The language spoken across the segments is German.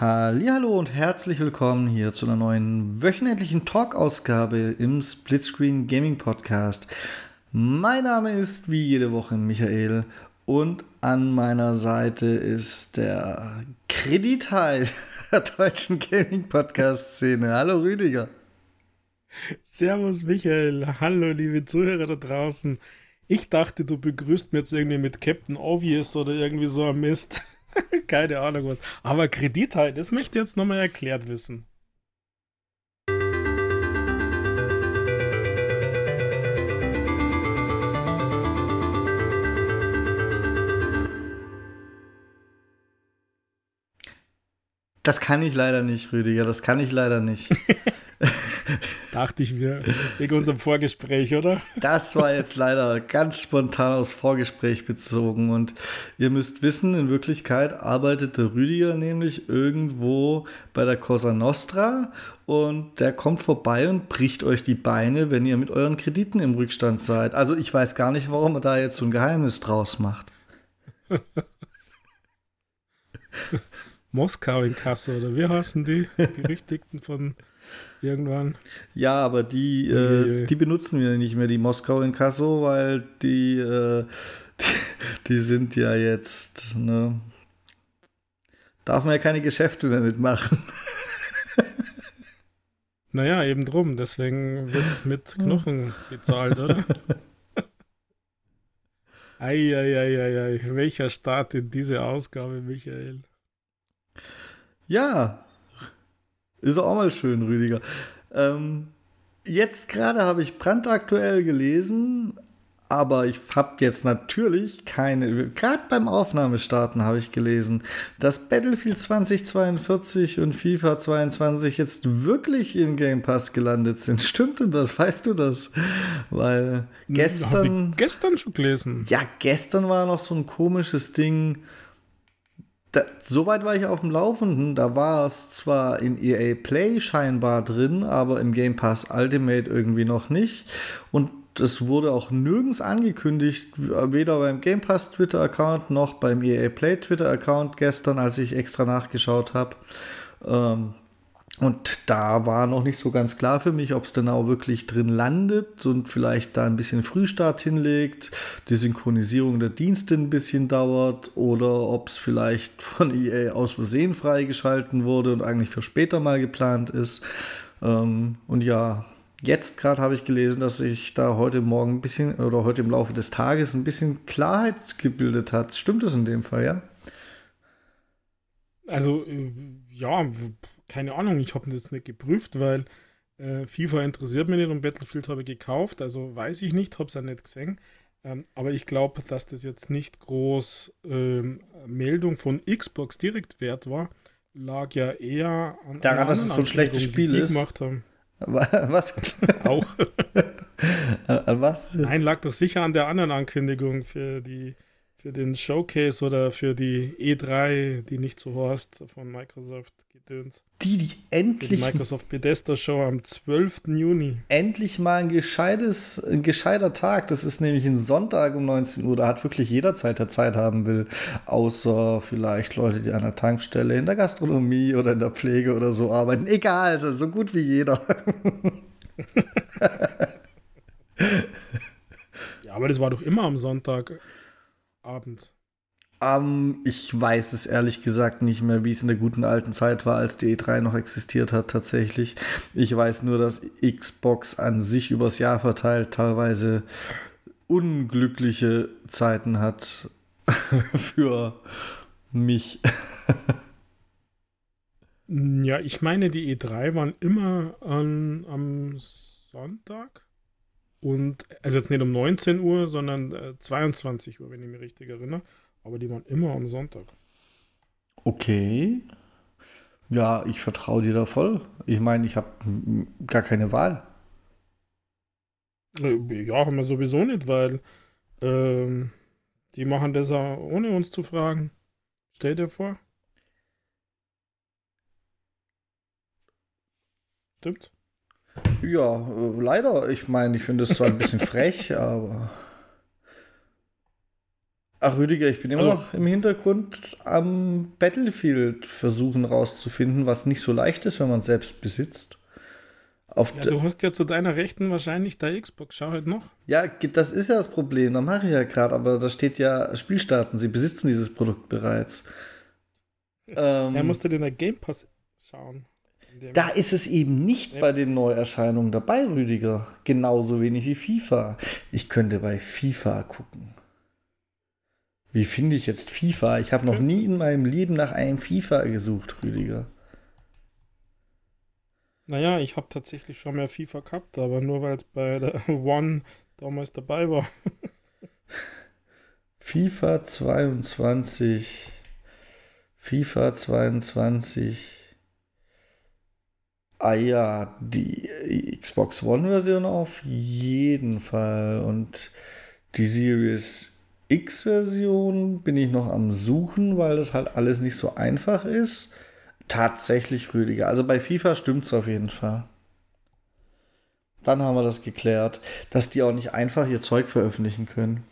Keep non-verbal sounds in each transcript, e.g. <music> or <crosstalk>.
Hallo und herzlich willkommen hier zu einer neuen wöchentlichen Talk-Ausgabe im Splitscreen Gaming Podcast. Mein Name ist wie jede Woche Michael und an meiner Seite ist der Kredithai der deutschen Gaming Podcast Szene. Hallo Rüdiger. Servus Michael, hallo liebe Zuhörer da draußen. Ich dachte, du begrüßt mir jetzt irgendwie mit Captain Obvious oder irgendwie so ein Mist. <laughs> Keine Ahnung was. Aber Kredit halt, das möchte ich jetzt nochmal erklärt wissen. Das kann ich leider nicht, Rüdiger. Das kann ich leider nicht. <laughs> <laughs> Dachte ich mir, wegen unserem Vorgespräch, oder? Das war jetzt leider ganz spontan aus Vorgespräch bezogen. Und ihr müsst wissen, in Wirklichkeit arbeitet der Rüdiger nämlich irgendwo bei der Cosa Nostra und der kommt vorbei und bricht euch die Beine, wenn ihr mit euren Krediten im Rückstand seid. Also ich weiß gar nicht, warum er da jetzt so ein Geheimnis draus macht. <laughs> Moskau in Kasse, oder wie heißen die Berüchtigten von irgendwann. Ja, aber die, äh, die benutzen wir nicht mehr, die Moskau in Kasso, weil die, äh, die, <laughs> die, sind ja jetzt, ne, darf man ja keine Geschäfte mehr mitmachen. <laughs> naja, eben drum, deswegen wird mit Knochen bezahlt, oder? <laughs> Eieieiei, welcher Start in diese Ausgabe, Michael? Ja, ist auch mal schön, Rüdiger. Ähm, jetzt gerade habe ich brandaktuell gelesen, aber ich habe jetzt natürlich keine, gerade beim Aufnahmestarten habe ich gelesen, dass Battlefield 2042 und FIFA 22 jetzt wirklich in Game Pass gelandet sind. <laughs> Stimmt denn das? Weißt du das? Weil gestern. gestern schon gelesen. Ja, gestern war noch so ein komisches Ding da, soweit war ich auf dem Laufenden. Da war es zwar in EA Play scheinbar drin, aber im Game Pass Ultimate irgendwie noch nicht. Und es wurde auch nirgends angekündigt, weder beim Game Pass Twitter-Account noch beim EA Play Twitter-Account gestern, als ich extra nachgeschaut habe. Ähm, und da war noch nicht so ganz klar für mich, ob es auch wirklich drin landet und vielleicht da ein bisschen Frühstart hinlegt, die Synchronisierung der Dienste ein bisschen dauert oder ob es vielleicht von EA aus Versehen freigeschalten wurde und eigentlich für später mal geplant ist. Ähm, und ja, jetzt gerade habe ich gelesen, dass sich da heute Morgen ein bisschen oder heute im Laufe des Tages ein bisschen Klarheit gebildet hat. Stimmt das in dem Fall, ja? Also, äh, ja keine Ahnung, ich habe das jetzt nicht geprüft, weil äh, FIFA interessiert mich nicht und Battlefield habe ich gekauft, also weiß ich nicht, habe es ja nicht gesehen. Ähm, aber ich glaube, dass das jetzt nicht groß ähm, Meldung von Xbox direkt wert war, lag ja eher an daran, dass es so ein schlechtes Spiel ist. Gemacht haben. Was? <laughs> Auch. <laughs> Was? Nein, lag doch sicher an der anderen Ankündigung für die für den Showcase oder für die E3, die nicht so horst von Microsoft gedöns. Die, die endlich. Die Microsoft Bethesda Show am 12. Juni. Endlich mal ein gescheites, ein gescheiter Tag. Das ist nämlich ein Sonntag um 19 Uhr. Da hat wirklich jeder Zeit, der Zeit haben will. Außer vielleicht Leute, die an der Tankstelle, in der Gastronomie oder in der Pflege oder so arbeiten. Egal, also so gut wie jeder. <laughs> ja, aber das war doch immer am Sonntag. Abend? Um, ich weiß es ehrlich gesagt nicht mehr, wie es in der guten alten Zeit war, als die E3 noch existiert hat tatsächlich. Ich weiß nur, dass Xbox an sich übers Jahr verteilt teilweise unglückliche Zeiten hat <laughs> für mich. ja, ich meine, die E3 waren immer an, am Sonntag. Und, also jetzt nicht um 19 Uhr, sondern äh, 22 Uhr, wenn ich mich richtig erinnere. Aber die waren immer am Sonntag. Okay. Ja, ich vertraue dir da voll. Ich meine, ich habe gar keine Wahl. Äh, ja, haben wir sowieso nicht, weil ähm, die machen das auch ohne uns zu fragen. Stell dir vor. Stimmt? Ja, äh, leider. Ich meine, ich finde es zwar ein bisschen <laughs> frech, aber. Ach, Rüdiger, ich bin immer also, noch im Hintergrund am Battlefield versuchen rauszufinden, was nicht so leicht ist, wenn man es selbst besitzt. ja, du hast ja zu deiner Rechten wahrscheinlich der Xbox. Schau halt noch. Ja, das ist ja das Problem. Da mache ich ja gerade, aber da steht ja Spielstarten. Sie besitzen dieses Produkt bereits. <laughs> ähm, ja, musst du in der Game Pass schauen. Da ist es eben nicht ja. bei den Neuerscheinungen dabei, Rüdiger. Genauso wenig wie FIFA. Ich könnte bei FIFA gucken. Wie finde ich jetzt FIFA? Ich habe noch nie in meinem Leben nach einem FIFA gesucht, Rüdiger. Naja, ich habe tatsächlich schon mehr FIFA gehabt, aber nur weil es bei der <laughs> One damals dabei war. <laughs> FIFA 22. FIFA 22. Ah ja, die Xbox One-Version auf jeden Fall. Und die Series X-Version bin ich noch am Suchen, weil das halt alles nicht so einfach ist. Tatsächlich Rüdiger. Also bei FIFA stimmt es auf jeden Fall. Dann haben wir das geklärt, dass die auch nicht einfach ihr Zeug veröffentlichen können.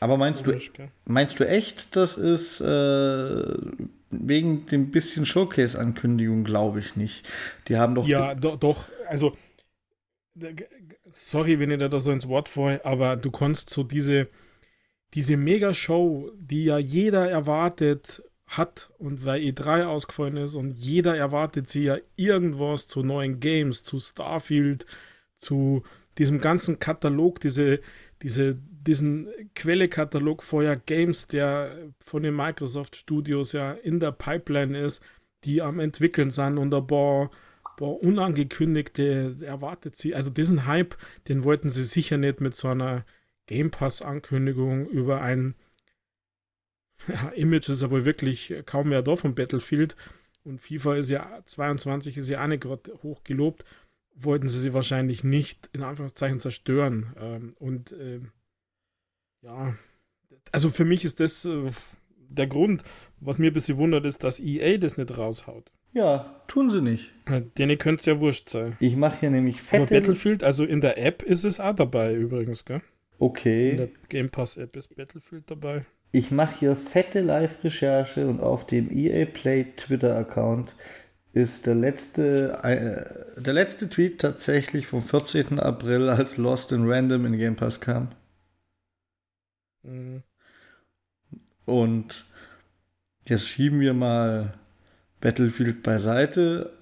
Aber meinst du, meinst du echt, das ist äh, wegen dem bisschen Showcase-Ankündigung, glaube ich nicht. Die haben doch. Ja, do, doch. Also sorry, wenn ich da so ins Wort falle, aber du kannst so diese, diese Mega-Show, die ja jeder erwartet hat und weil E3 ausgefallen ist und jeder erwartet sie ja irgendwas zu neuen Games, zu Starfield, zu diesem ganzen Katalog, diese, diese, diesen Quellekatalog vorher Games, der von den Microsoft Studios ja in der Pipeline ist, die am entwickeln sind und ein paar boah, unangekündigte erwartet sie. Also diesen Hype, den wollten sie sicher nicht mit so einer Game Pass-Ankündigung über ein <laughs> ja, Image ist ja wohl wirklich kaum mehr da von Battlefield. Und FIFA ist ja 22 ist ja auch nicht gerade hoch gelobt. Wollten sie sie wahrscheinlich nicht in Anführungszeichen zerstören. Ähm, und äh, ja, also für mich ist das äh, der Grund, was mir ein bisschen wundert, ist, dass EA das nicht raushaut. Ja, tun sie nicht. Denen könnte es ja wurscht sein. Ich mache hier nämlich fette... Aber Battlefield, also in der App ist es auch dabei übrigens, gell? Okay. In der Game Pass App ist Battlefield dabei. Ich mache hier fette Live-Recherche und auf dem EA Play Twitter-Account ist der letzte, äh, der letzte Tweet tatsächlich vom 14. April, als Lost in Random in Game Pass kam. Mhm. Und jetzt schieben wir mal Battlefield beiseite.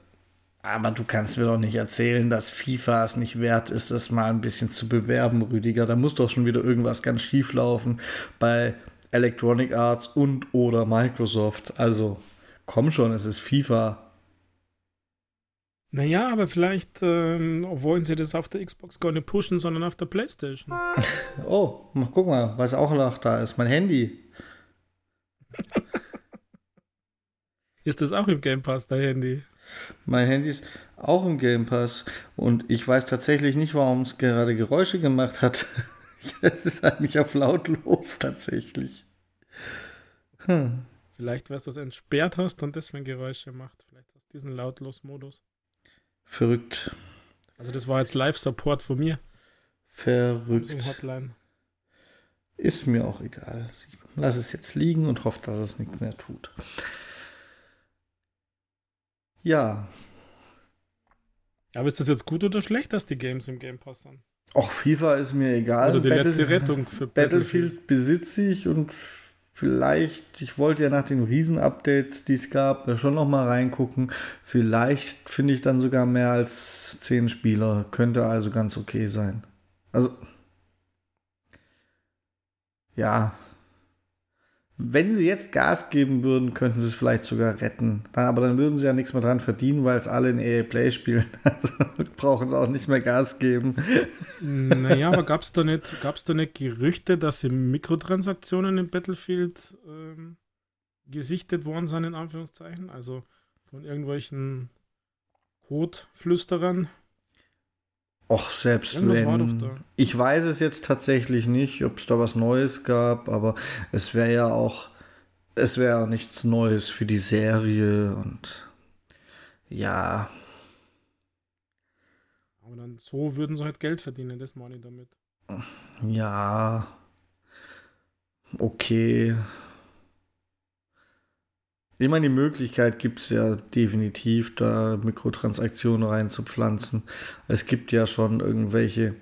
Aber du kannst mir doch nicht erzählen, dass FIFA es nicht wert ist, das mal ein bisschen zu bewerben, Rüdiger. Da muss doch schon wieder irgendwas ganz schief laufen bei Electronic Arts und oder Microsoft. Also komm schon, es ist FIFA. Naja, aber vielleicht ähm, wollen sie das auf der Xbox gar nicht pushen, sondern auf der Playstation. <laughs> oh, guck mal, was auch noch da ist. Mein Handy. <laughs> Ist das auch im Game Pass, dein Handy? Mein Handy ist auch im Game Pass und ich weiß tatsächlich nicht, warum es gerade Geräusche gemacht hat. <laughs> es ist eigentlich auf lautlos tatsächlich. Hm. Vielleicht, weil du das entsperrt hast und deswegen Geräusche macht. Vielleicht hast du diesen Lautlos-Modus. Verrückt. Also das war jetzt Live-Support von mir. Verrückt. Hotline. Ist mir auch egal. Ich lasse es jetzt liegen und hoffe, dass es nichts mehr tut. Ja. Aber ist das jetzt gut oder schlecht, dass die Games im Game Pass sind? Och, FIFA ist mir egal. Oder die Battle letzte Rettung für Battlefield. Battlefield besitze ich und vielleicht, ich wollte ja nach den Riesen-Updates, die es gab, schon noch mal reingucken. Vielleicht finde ich dann sogar mehr als zehn Spieler. Könnte also ganz okay sein. Also, ja, wenn sie jetzt Gas geben würden, könnten sie es vielleicht sogar retten. Aber dann würden sie ja nichts mehr dran verdienen, weil es alle in EA Play spielen. <laughs> Also brauchen sie auch nicht mehr Gas geben. Naja, aber <laughs> gab es da, nicht, da nicht Gerüchte, dass sie Mikrotransaktionen in Battlefield ähm, gesichtet worden sind, in Anführungszeichen? Also von irgendwelchen Codeflüsterern? Och, selbst Irgendwas wenn. Ich weiß es jetzt tatsächlich nicht, ob es da was Neues gab, aber es wäre ja auch, es wäre auch nichts Neues für die Serie und ja. Aber dann so würden sie halt Geld verdienen, das meine ich damit. Ja. Okay. Ich meine, die Möglichkeit gibt es ja definitiv, da Mikrotransaktionen reinzupflanzen. Es gibt ja schon irgendwelche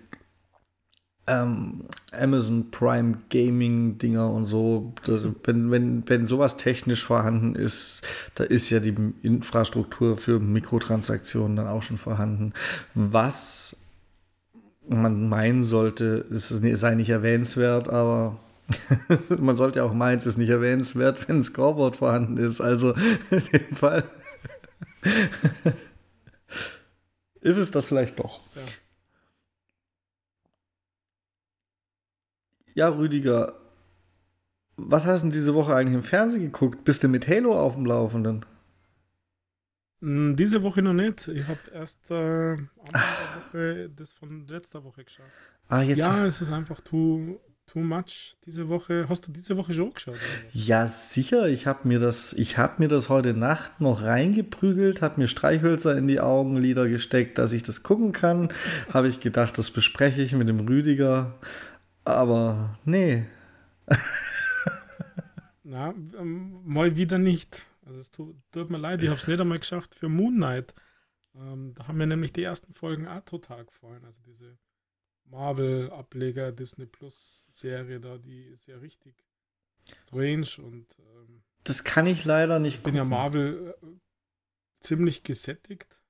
ähm, Amazon Prime Gaming Dinger und so. Das, wenn, wenn, wenn sowas technisch vorhanden ist, da ist ja die Infrastruktur für Mikrotransaktionen dann auch schon vorhanden. Was man meinen sollte, es sei nicht erwähnenswert, aber <laughs> Man sollte ja auch meinen, es ist nicht erwähnenswert, wenn ein Scoreboard vorhanden ist. Also <laughs> in dem Fall <laughs> ist es das vielleicht doch. Ja. ja, Rüdiger, was hast du diese Woche eigentlich im Fernsehen geguckt? Bist du mit Halo auf dem Laufenden? Hm, diese Woche noch nicht. Ich habe erst äh, Woche das von letzter Woche geschaut. Ah, jetzt ja, es ist einfach too Too Much diese Woche. Hast du diese Woche schon geschaut? Ja, sicher. Ich habe mir, das, hab mir das heute Nacht noch reingeprügelt, habe mir Streichhölzer in die Augenlider gesteckt, dass ich das gucken kann. habe ich gedacht, das bespreche ich mit dem Rüdiger. Aber nee. <laughs> Na, ähm, mal wieder nicht. Also es tut, tut mir leid, ich habe es nicht einmal geschafft für Moon Knight. Ähm, da haben mir nämlich die ersten Folgen auch total gefallen. Also diese Marvel-Ableger Disney Plus Serie da, die ist ja richtig strange und ähm, das kann ich leider nicht gucken. Ich bin ja Marvel äh, ziemlich gesättigt.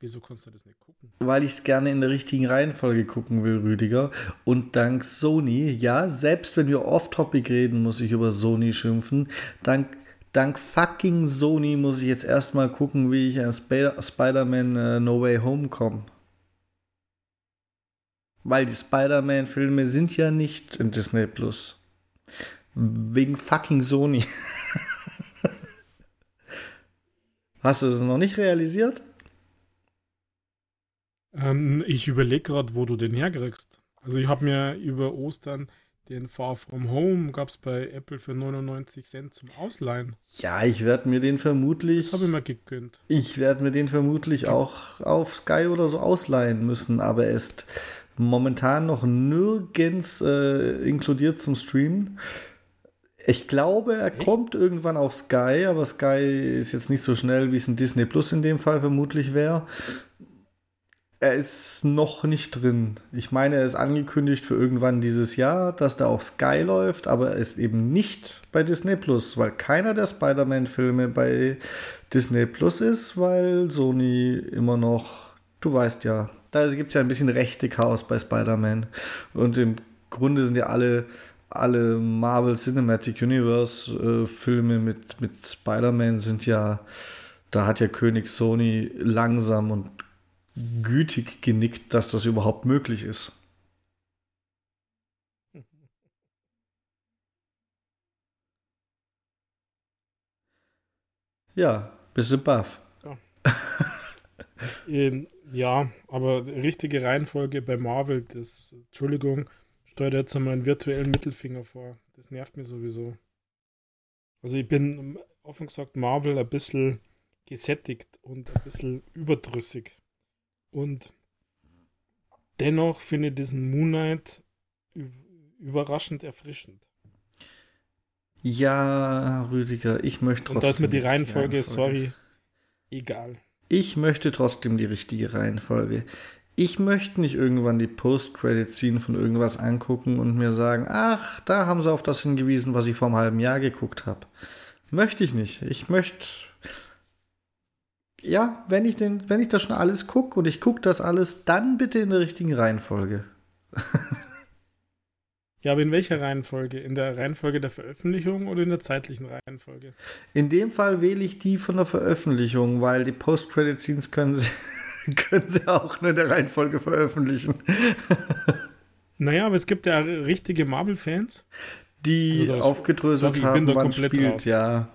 Wieso kannst du das nicht gucken? Weil ich es gerne in der richtigen Reihenfolge gucken will, Rüdiger. Und dank Sony, ja, selbst wenn wir off-topic reden, muss ich über Sony schimpfen. Dank, dank fucking Sony muss ich jetzt erstmal gucken, wie ich an Sp Spider-Man uh, No Way Home komme. Weil die Spider-Man-Filme sind ja nicht in Disney Plus. Wegen fucking Sony. <laughs> Hast du das noch nicht realisiert? Ähm, ich überlege gerade, wo du den herkriegst. Also ich habe mir über Ostern den Far From Home gab es bei Apple für 99 Cent zum Ausleihen. Ja, ich werde mir den vermutlich. Das habe ich mir gegönnt. Ich werde mir den vermutlich auch auf Sky oder so ausleihen müssen, aber er ist momentan noch nirgends äh, inkludiert zum Streamen. Ich glaube, er Echt? kommt irgendwann auf Sky, aber Sky ist jetzt nicht so schnell, wie es in Disney Plus in dem Fall vermutlich wäre. Er ist noch nicht drin. Ich meine, er ist angekündigt für irgendwann dieses Jahr, dass der auf Sky läuft, aber er ist eben nicht bei Disney Plus, weil keiner der Spider-Man-Filme bei Disney Plus ist, weil Sony immer noch, du weißt ja, da gibt es ja ein bisschen rechte Chaos bei Spider-Man. Und im Grunde sind ja alle, alle Marvel Cinematic Universe äh, Filme mit, mit Spider-Man sind ja, da hat ja König Sony langsam und gütig genickt, dass das überhaupt möglich ist. Ja, bist du baff. Ja. <laughs> ähm, ja, aber richtige Reihenfolge bei Marvel, das, Entschuldigung, steuert jetzt einmal einen virtuellen Mittelfinger vor. Das nervt mir sowieso. Also ich bin offen gesagt Marvel ein bisschen gesättigt und ein bisschen überdrüssig. Und dennoch finde ich diesen Moon Knight überraschend erfrischend. Ja, Rüdiger, ich möchte trotzdem. Und da ist mir die Reihenfolge, sorry, egal. Ich möchte trotzdem die richtige Reihenfolge. Ich möchte nicht irgendwann die Post-Credit-Scene von irgendwas angucken und mir sagen, ach, da haben sie auf das hingewiesen, was ich vor einem halben Jahr geguckt habe. Möchte ich nicht. Ich möchte. Ja, wenn ich, den, wenn ich das schon alles gucke und ich gucke das alles, dann bitte in der richtigen Reihenfolge. <laughs> Ja, aber in welcher Reihenfolge? In der Reihenfolge der Veröffentlichung oder in der zeitlichen Reihenfolge? In dem Fall wähle ich die von der Veröffentlichung, weil die Post-Credit-Scenes können sie, <laughs> können sie auch nur in der Reihenfolge veröffentlichen. naja, aber es gibt ja richtige Marvel-Fans. Die also aufgedröselt sorry, haben, wann spielt, raus. ja.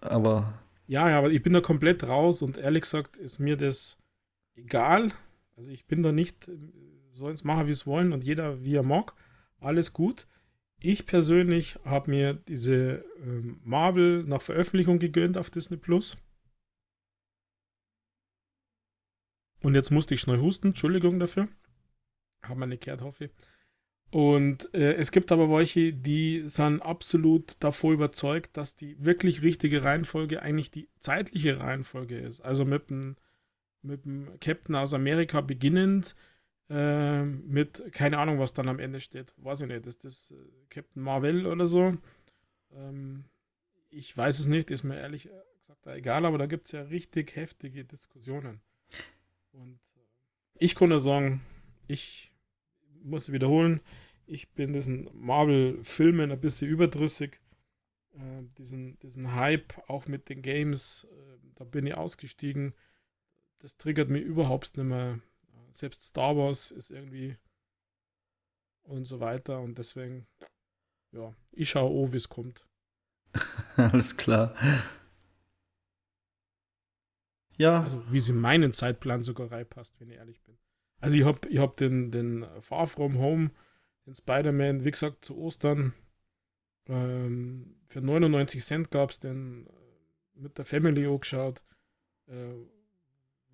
Aber. Ja, ja, aber ich bin da komplett raus und ehrlich gesagt ist mir das egal. Also ich bin da nicht, sollen es machen, wie es wollen und jeder, wie er mag alles gut. Ich persönlich habe mir diese ähm, Marvel nach Veröffentlichung gegönnt auf Disney Plus. Und jetzt musste ich schnell husten, Entschuldigung dafür. Haben wir hoffe ich. Und äh, es gibt aber welche, die sind absolut davor überzeugt, dass die wirklich richtige Reihenfolge eigentlich die zeitliche Reihenfolge ist. Also mit dem, mit dem Captain aus Amerika beginnend, äh, mit, keine Ahnung, was dann am Ende steht. Weiß ich nicht, ist das äh, Captain Marvel oder so? Ähm, ich weiß es nicht, ist mir ehrlich gesagt egal, aber da gibt es ja richtig heftige Diskussionen. Und äh, ich konnte sagen, ich muss wiederholen, ich bin diesen Marvel-Filmen ein bisschen überdrüssig. Äh, diesen, diesen Hype auch mit den Games, äh, da bin ich ausgestiegen. Das triggert mich überhaupt nicht mehr. Selbst Star Wars ist irgendwie und so weiter und deswegen, ja, ich schaue oh, wie es kommt. <laughs> Alles klar. Ja. Also, wie sie meinen Zeitplan sogar reinpasst, wenn ich ehrlich bin. Also, ich habe ich hab den, den Far From Home den Spider-Man, wie gesagt, zu Ostern. Ähm, für 99 Cent gab es den äh, mit der Family angeschaut. Äh,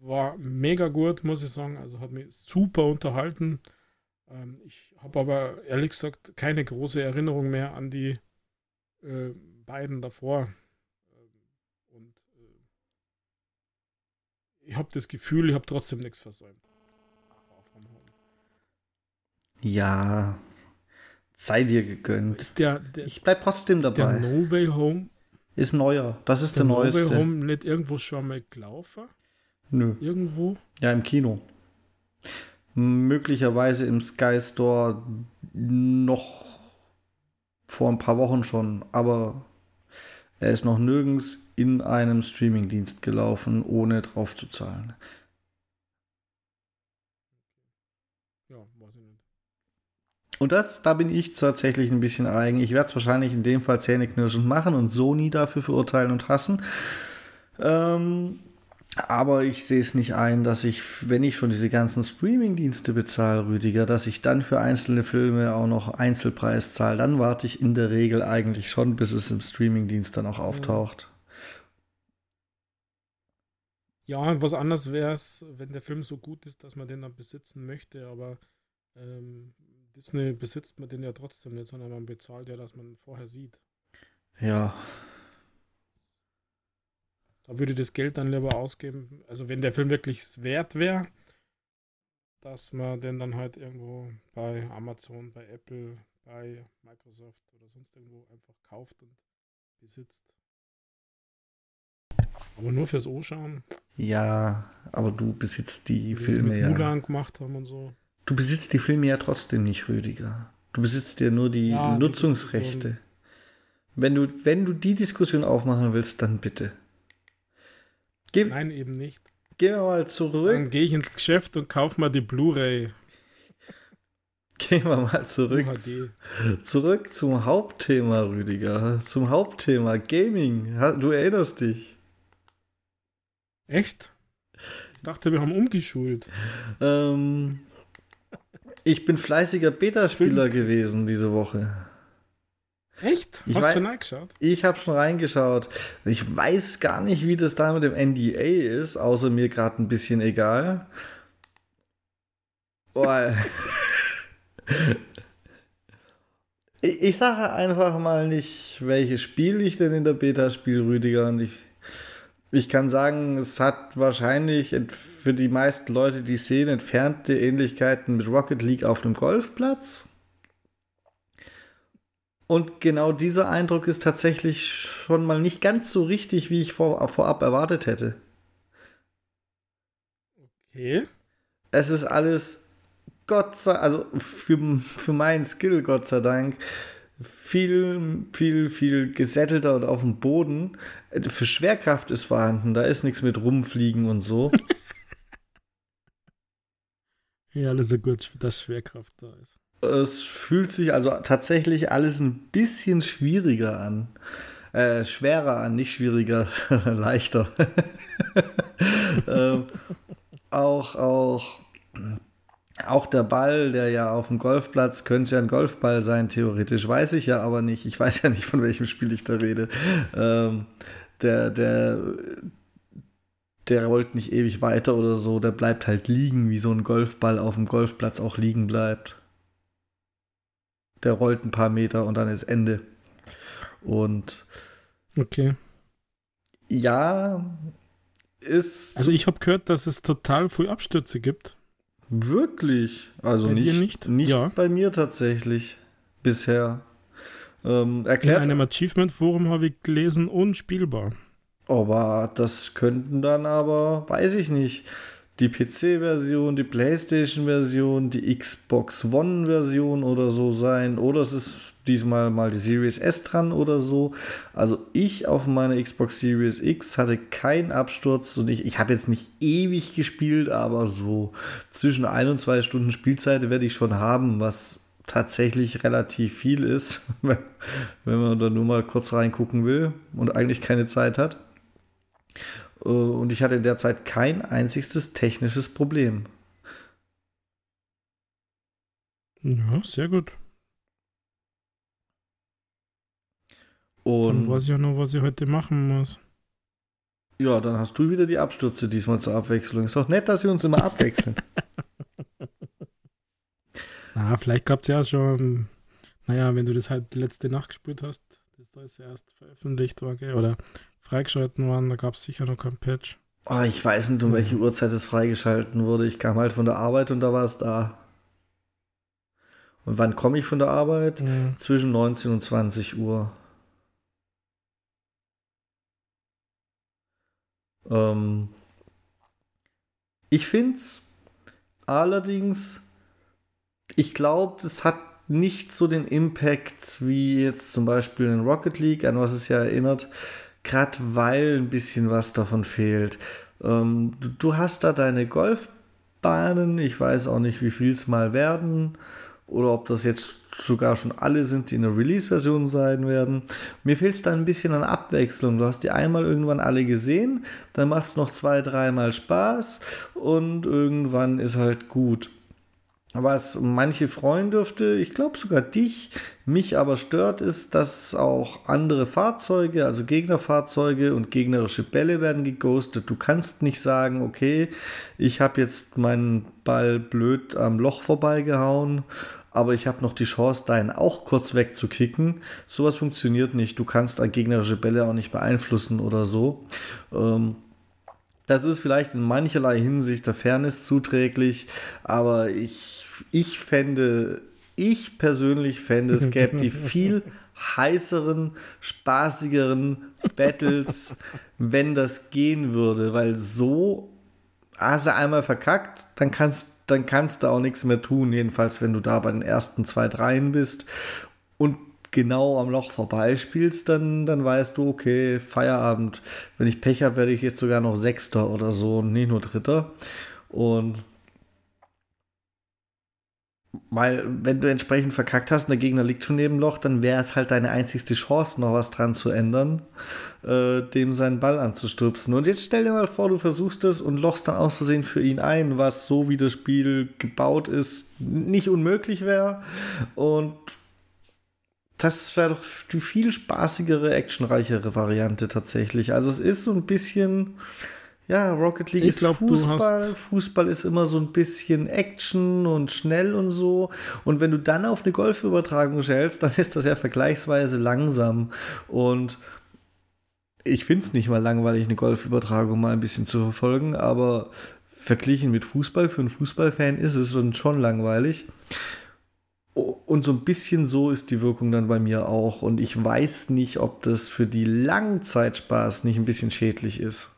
war mega gut, muss ich sagen. Also hat mich super unterhalten. Ähm, ich habe aber ehrlich gesagt keine große Erinnerung mehr an die äh, beiden davor. Ähm, und äh, ich habe das Gefühl, ich habe trotzdem nichts versäumt. Ja, sei dir gegönnt. Der, der ich bleib trotzdem dabei. Der No Way Home ist neuer. Das ist der, der neueste. No Way Home nicht irgendwo schon mal gelaufen? Nö. Irgendwo? Ja, im Kino. Möglicherweise im Sky Store noch vor ein paar Wochen schon, aber er ist noch nirgends in einem Streamingdienst gelaufen, ohne drauf zu zahlen. Und das, da bin ich tatsächlich ein bisschen eigen. Ich werde es wahrscheinlich in dem Fall zähneknirschend machen und Sony dafür verurteilen und hassen. Ähm, aber ich sehe es nicht ein, dass ich, wenn ich schon diese ganzen Streaming-Dienste bezahle, Rüdiger, dass ich dann für einzelne Filme auch noch Einzelpreis zahle. Dann warte ich in der Regel eigentlich schon, bis es im Streaming-Dienst dann auch auftaucht. Ja, und was anderes wäre es, wenn der Film so gut ist, dass man den dann besitzen möchte, aber ähm, Disney besitzt man den ja trotzdem nicht, sondern man bezahlt ja, dass man vorher sieht. Ja. Da würde ich das Geld dann lieber ausgeben. Also wenn der Film wirklich wert wäre, dass man den dann halt irgendwo bei Amazon, bei Apple, bei Microsoft oder sonst irgendwo einfach kauft und besitzt. Aber nur fürs O-Schauen. Ja, aber du besitzt die Filme ja. Mulan gemacht haben und so. Du besitzt die Filme ja trotzdem nicht, Rüdiger. Du besitzt ja nur die ja, Nutzungsrechte. wenn du, wenn du die Diskussion aufmachen willst, dann bitte. Ge Nein, eben nicht. Gehen wir mal zurück. Dann gehe ich ins Geschäft und kaufe mal die Blu-ray. <laughs> Gehen wir mal zurück. Zurück zum Hauptthema, Rüdiger. Zum Hauptthema Gaming. Du erinnerst dich. Echt? Ich dachte, wir haben umgeschult. Ähm, ich bin fleißiger Beta-Spieler gewesen diese Woche. Echt? Ich Hast du schon reingeschaut? Ich habe schon reingeschaut. Ich weiß gar nicht, wie das da mit dem NDA ist, außer mir gerade ein bisschen egal. Boah. <laughs> ich, ich sage einfach mal nicht, welches Spiel ich denn in der Beta spiele, Rüdiger. Und ich ich kann sagen, es hat wahrscheinlich für die meisten Leute, die sehen, entfernte Ähnlichkeiten mit Rocket League auf einem Golfplatz. Und genau dieser Eindruck ist tatsächlich schon mal nicht ganz so richtig, wie ich vor, vorab erwartet hätte. Okay. Es ist alles, Gott sei also für, für meinen Skill, Gott sei Dank, viel, viel, viel gesättelter und auf dem Boden. Für Schwerkraft ist vorhanden, da ist nichts mit rumfliegen und so. <laughs> ja, alles so gut, dass Schwerkraft da ist. Es fühlt sich also tatsächlich alles ein bisschen schwieriger an. Äh, schwerer an, nicht schwieriger, <laughs> leichter. <laughs> ähm, auch, auch auch der Ball, der ja auf dem Golfplatz, könnte ja ein Golfball sein, theoretisch. Weiß ich ja aber nicht. Ich weiß ja nicht, von welchem Spiel ich da rede. Ähm, der, der, der rollt nicht ewig weiter oder so. Der bleibt halt liegen, wie so ein Golfball auf dem Golfplatz auch liegen bleibt. Der rollt ein paar Meter und dann ist Ende. Und okay. Ja, ist. Also ich habe gehört, dass es total viel Abstürze gibt. Wirklich? Also dir nicht, nicht? nicht Ja. bei mir tatsächlich. Bisher. Ähm, erklärt. In einem Achievement-Forum habe ich gelesen, unspielbar. Aber das könnten dann aber, weiß ich nicht, die PC-Version, die PlayStation-Version, die Xbox One-Version oder so sein. Oder es ist diesmal mal die Series S dran oder so. Also ich auf meiner Xbox Series X hatte keinen Absturz und ich, ich habe jetzt nicht ewig gespielt, aber so zwischen ein und zwei Stunden Spielzeit werde ich schon haben, was tatsächlich relativ viel ist, <laughs> wenn man da nur mal kurz reingucken will und eigentlich keine Zeit hat. Äh, Und ich hatte in der Zeit kein einziges technisches Problem. Ja, sehr gut. Dann Und weiß ich ja noch, was ich heute machen muss. ja, dann hast du wieder die Abstürze diesmal zur Abwechslung. Ist doch nett, dass wir uns immer abwechseln. <laughs> Na, vielleicht gab es ja schon, naja, wenn du das halt letzte Nacht gespielt hast, das da ist ja erst veröffentlicht war, gell, oder freigeschalten worden, da gab es sicher noch kein Patch. Oh, ich weiß nicht, um welche Uhrzeit es freigeschalten wurde. Ich kam halt von der Arbeit und da war es da. Und wann komme ich von der Arbeit? Mhm. Zwischen 19 und 20 Uhr. Ähm, ich finde es allerdings, ich glaube, es hat nicht so den Impact wie jetzt zum Beispiel in Rocket League, an was es ja erinnert, gerade weil ein bisschen was davon fehlt. Ähm, du, hast da deine Golfbahnen, ich weiß auch nicht, wie viel es mal werden oder ob das jetzt sogar schon alle sind, die in der Release-Version sein werden. Mir fehlt es da ein bisschen an Abwechslung. Du hast die einmal irgendwann alle gesehen, dann macht es noch zwei, dreimal Spaß und irgendwann ist halt gut. Was manche freuen dürfte, ich glaube sogar dich, mich aber stört, ist, dass auch andere Fahrzeuge, also Gegnerfahrzeuge und gegnerische Bälle werden geghostet. Du kannst nicht sagen, okay, ich habe jetzt meinen Ball blöd am Loch vorbeigehauen, aber ich habe noch die Chance, deinen auch kurz wegzukicken. Sowas funktioniert nicht. Du kannst gegnerische Bälle auch nicht beeinflussen oder so. Ähm, das ist vielleicht in mancherlei Hinsicht der Fairness zuträglich, aber ich, ich fände, ich persönlich fände, es gäbe die <laughs> viel heißeren, spaßigeren Battles, wenn das gehen würde, weil so hast du einmal verkackt, dann kannst, dann kannst du auch nichts mehr tun, jedenfalls wenn du da bei den ersten zwei, dreien bist genau am Loch vorbeispielst, dann, dann weißt du, okay, Feierabend. Wenn ich Pech habe, werde ich jetzt sogar noch Sechster oder so und nicht nur Dritter. Und weil, wenn du entsprechend verkackt hast und der Gegner liegt schon neben dem Loch, dann wäre es halt deine einzigste Chance, noch was dran zu ändern, äh, dem seinen Ball anzustupsen. Und jetzt stell dir mal vor, du versuchst es und lochst dann aus Versehen für ihn ein, was so wie das Spiel gebaut ist, nicht unmöglich wäre. Und das wäre doch die viel spaßigere, actionreichere Variante tatsächlich. Also es ist so ein bisschen, ja, Rocket League Ich ist glaub, Fußball. Fußball ist immer so ein bisschen Action und schnell und so. Und wenn du dann auf eine Golfübertragung stellst, dann ist das ja vergleichsweise langsam. Und ich finde es nicht mal langweilig, eine Golfübertragung mal ein bisschen zu verfolgen, aber verglichen mit Fußball, für einen Fußballfan ist es schon langweilig. Und so ein bisschen so ist die Wirkung dann bei mir auch. Und ich weiß nicht, ob das für die Langzeitspaß nicht ein bisschen schädlich ist.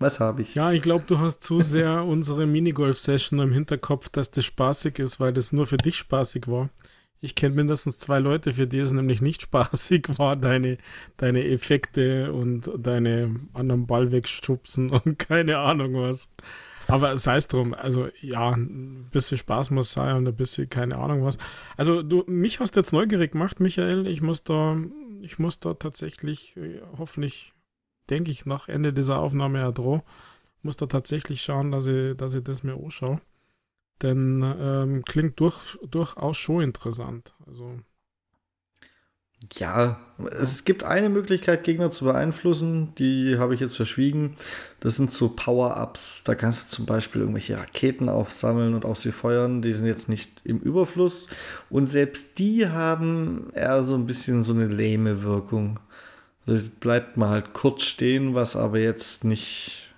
Was habe ich? Ja, ich glaube, du hast zu sehr <laughs> unsere Minigolf-Session im Hinterkopf, dass das spaßig ist, weil das nur für dich spaßig war. Ich kenne mindestens zwei Leute, für die es nämlich nicht <laughs> spaßig war, deine, deine Effekte und deine anderen Ball wegstupsen und keine Ahnung was. Aber sei es drum, also ja, ein bisschen Spaß muss sein und ein bisschen keine Ahnung was. Also du, mich hast jetzt neugierig gemacht, Michael. Ich muss da, ich muss da tatsächlich, äh, hoffentlich, denke ich, nach Ende dieser Aufnahme ja droh, muss da tatsächlich schauen, dass ich, dass ich das mir anschaue. Denn ähm, klingt durch, durchaus schon interessant. Also Ja, es gibt eine Möglichkeit, Gegner zu beeinflussen, die habe ich jetzt verschwiegen. Das sind so Power-Ups. Da kannst du zum Beispiel irgendwelche Raketen aufsammeln und auf sie feuern. Die sind jetzt nicht im Überfluss. Und selbst die haben eher so ein bisschen so eine lähme Wirkung. Da bleibt man halt kurz stehen, was aber jetzt nicht.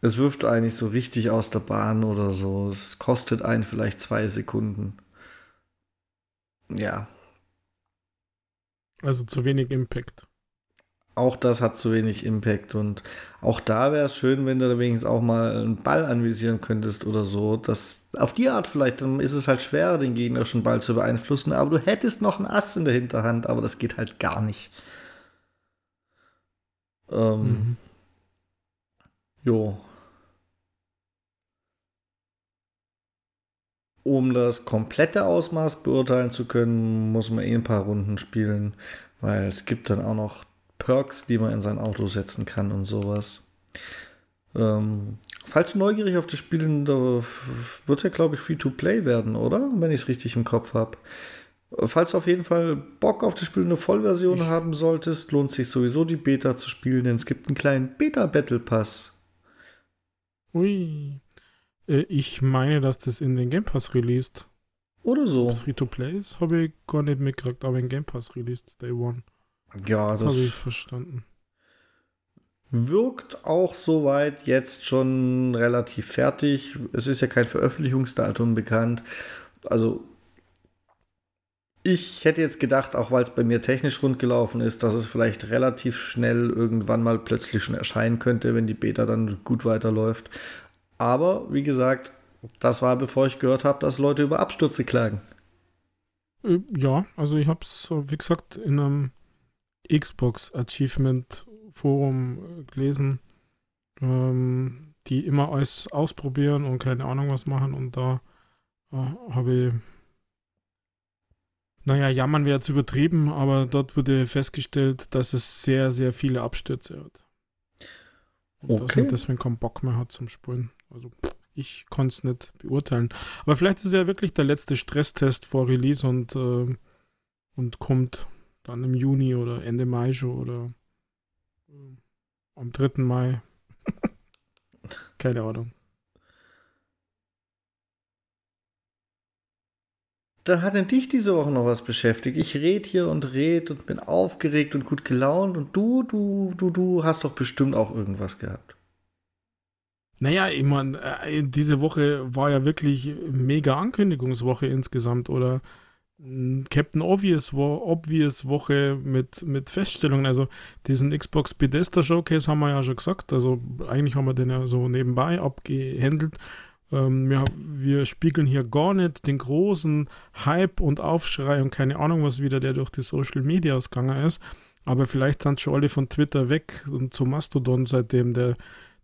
Es wirft eigentlich so richtig aus der Bahn oder so. Es kostet einen vielleicht zwei Sekunden. Ja, also zu wenig Impact. Auch das hat zu wenig Impact und auch da wäre es schön, wenn du da wenigstens auch mal einen Ball anvisieren könntest oder so. Das, auf die Art vielleicht, dann ist es halt schwerer, den gegnerischen Ball zu beeinflussen, aber du hättest noch einen Ass in der Hinterhand, aber das geht halt gar nicht. Ähm, mhm. Jo. Um das komplette Ausmaß beurteilen zu können, muss man eh ein paar Runden spielen, weil es gibt dann auch noch Perks, die man in sein Auto setzen kann und sowas. Ähm, falls du neugierig auf das Spiel, da wird ja, glaube ich, Free-to-Play werden, oder? Wenn ich es richtig im Kopf habe. Falls du auf jeden Fall Bock auf das Spiel eine Vollversion haben solltest, lohnt sich sowieso die Beta zu spielen, denn es gibt einen kleinen Beta-Battle Pass. Ui. Äh, ich meine, dass das in den Game Pass released. Oder so. Free-to-Play ist, habe ich gar nicht mitgekriegt, aber in Game Pass released Day One. Ja, das, das habe ich verstanden. Wirkt auch soweit jetzt schon relativ fertig. Es ist ja kein Veröffentlichungsdatum bekannt. Also ich hätte jetzt gedacht, auch weil es bei mir technisch rund gelaufen ist, dass es vielleicht relativ schnell irgendwann mal plötzlich schon erscheinen könnte, wenn die Beta dann gut weiterläuft. Aber wie gesagt, das war bevor ich gehört habe, dass Leute über Abstürze klagen. Äh, ja, also ich habe es, wie gesagt, in einem Xbox Achievement Forum äh, gelesen, ähm, die immer alles ausprobieren und keine Ahnung was machen und da äh, habe ich naja, jammern wäre jetzt übertrieben, aber dort wurde festgestellt, dass es sehr, sehr viele Abstürze hat. Und okay. Dass man deswegen keinen Bock mehr hat zum Spielen. Also ich konnte es nicht beurteilen. Aber vielleicht ist es ja wirklich der letzte Stresstest vor Release und, äh, und kommt dann im Juni oder Ende Mai schon oder äh, am 3. Mai. <laughs> Keine Ahnung. Da hat denn dich diese Woche noch was beschäftigt. Ich rede hier und rede und bin aufgeregt und gut gelaunt und du, du, du, du hast doch bestimmt auch irgendwas gehabt. Naja, ich meine, äh, diese Woche war ja wirklich mega Ankündigungswoche insgesamt oder hm, Captain Obvious, Obvious Woche mit, mit Feststellungen. Also diesen Xbox Bethesda Showcase haben wir ja schon gesagt. Also eigentlich haben wir den ja so nebenbei abgehandelt. Ähm, ja, wir spiegeln hier gar nicht den großen Hype und Aufschrei und keine Ahnung was wieder, der durch die Social Media ausgegangen ist. Aber vielleicht sind schon alle von Twitter weg und zu Mastodon, seitdem der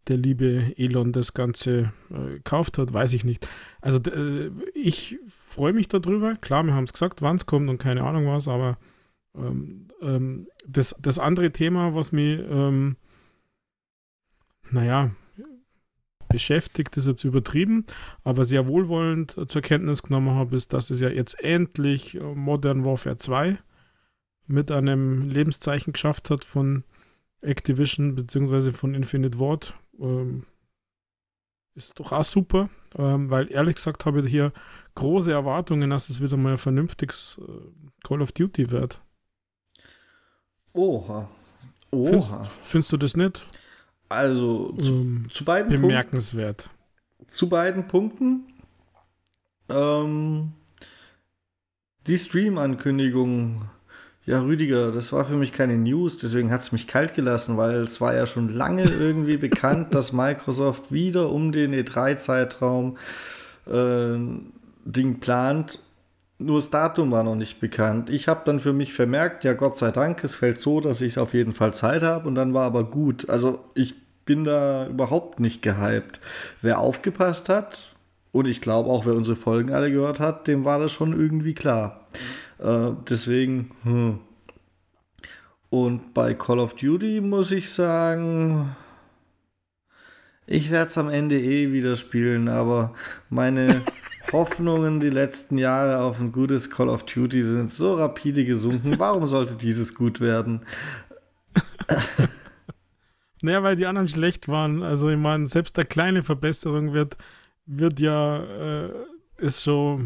der liebe Elon das Ganze äh, gekauft hat, weiß ich nicht. Also äh, ich freue mich darüber. Klar, wir haben es gesagt, wann es kommt und keine Ahnung was, aber ähm, ähm, das, das andere Thema, was mich, ähm, naja, beschäftigt, ist jetzt übertrieben, aber sehr wohlwollend zur Kenntnis genommen habe, ist, dass es ja jetzt endlich äh, Modern Warfare 2 mit einem Lebenszeichen geschafft hat von Activision bzw. von Infinite Ward ähm, ist doch auch super, ähm, weil ehrlich gesagt habe ich hier große Erwartungen, dass es wieder mal ein vernünftiges äh, Call of Duty wird. Oha. Oha. Findest, findest du das nicht? Also zu, ähm, zu beiden bemerkenswert. Punkten, zu beiden Punkten. Ähm, die Stream-Ankündigung ja, Rüdiger, das war für mich keine News, deswegen hat es mich kalt gelassen, weil es war ja schon lange <laughs> irgendwie bekannt, dass Microsoft wieder um den E3-Zeitraum äh, Ding plant. Nur das Datum war noch nicht bekannt. Ich habe dann für mich vermerkt, ja Gott sei Dank, es fällt so, dass ich auf jeden Fall Zeit habe und dann war aber gut. Also ich bin da überhaupt nicht gehypt. Wer aufgepasst hat, und ich glaube auch, wer unsere Folgen alle gehört hat, dem war das schon irgendwie klar. Äh, deswegen, hm. Und bei Call of Duty muss ich sagen, ich werde es am Ende eh wieder spielen, aber meine <laughs> Hoffnungen die letzten Jahre auf ein gutes Call of Duty sind so rapide gesunken. Warum sollte dieses gut werden? naja, weil die anderen schlecht waren. Also ich meine, selbst eine kleine Verbesserung wird, wird ja äh, ist so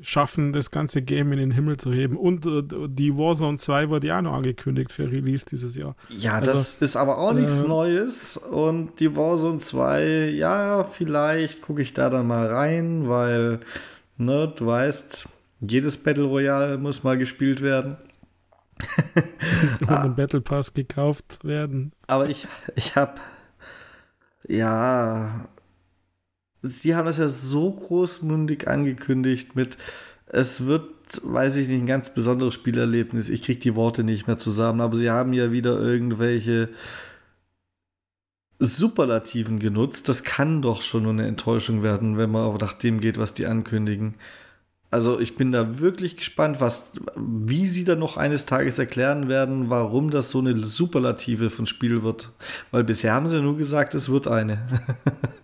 schaffen, das ganze Game in den Himmel zu heben. Und äh, die Warzone 2 wurde ja noch angekündigt für Release dieses Jahr. Ja, also, das ist aber auch nichts äh, Neues. Und die Warzone 2, ja, vielleicht gucke ich da dann mal rein, weil, ne, du weißt, jedes Battle Royale muss mal gespielt werden. <laughs> Und ein Battle Pass gekauft werden. Aber ich, ich habe, ja, sie haben das ja so großmundig angekündigt mit, es wird, weiß ich nicht, ein ganz besonderes Spielerlebnis. Ich kriege die Worte nicht mehr zusammen, aber sie haben ja wieder irgendwelche Superlativen genutzt. Das kann doch schon nur eine Enttäuschung werden, wenn man auch nach dem geht, was die ankündigen. Also ich bin da wirklich gespannt, was, wie sie dann noch eines Tages erklären werden, warum das so eine Superlative von Spiel wird. Weil bisher haben sie nur gesagt, es wird eine. <laughs>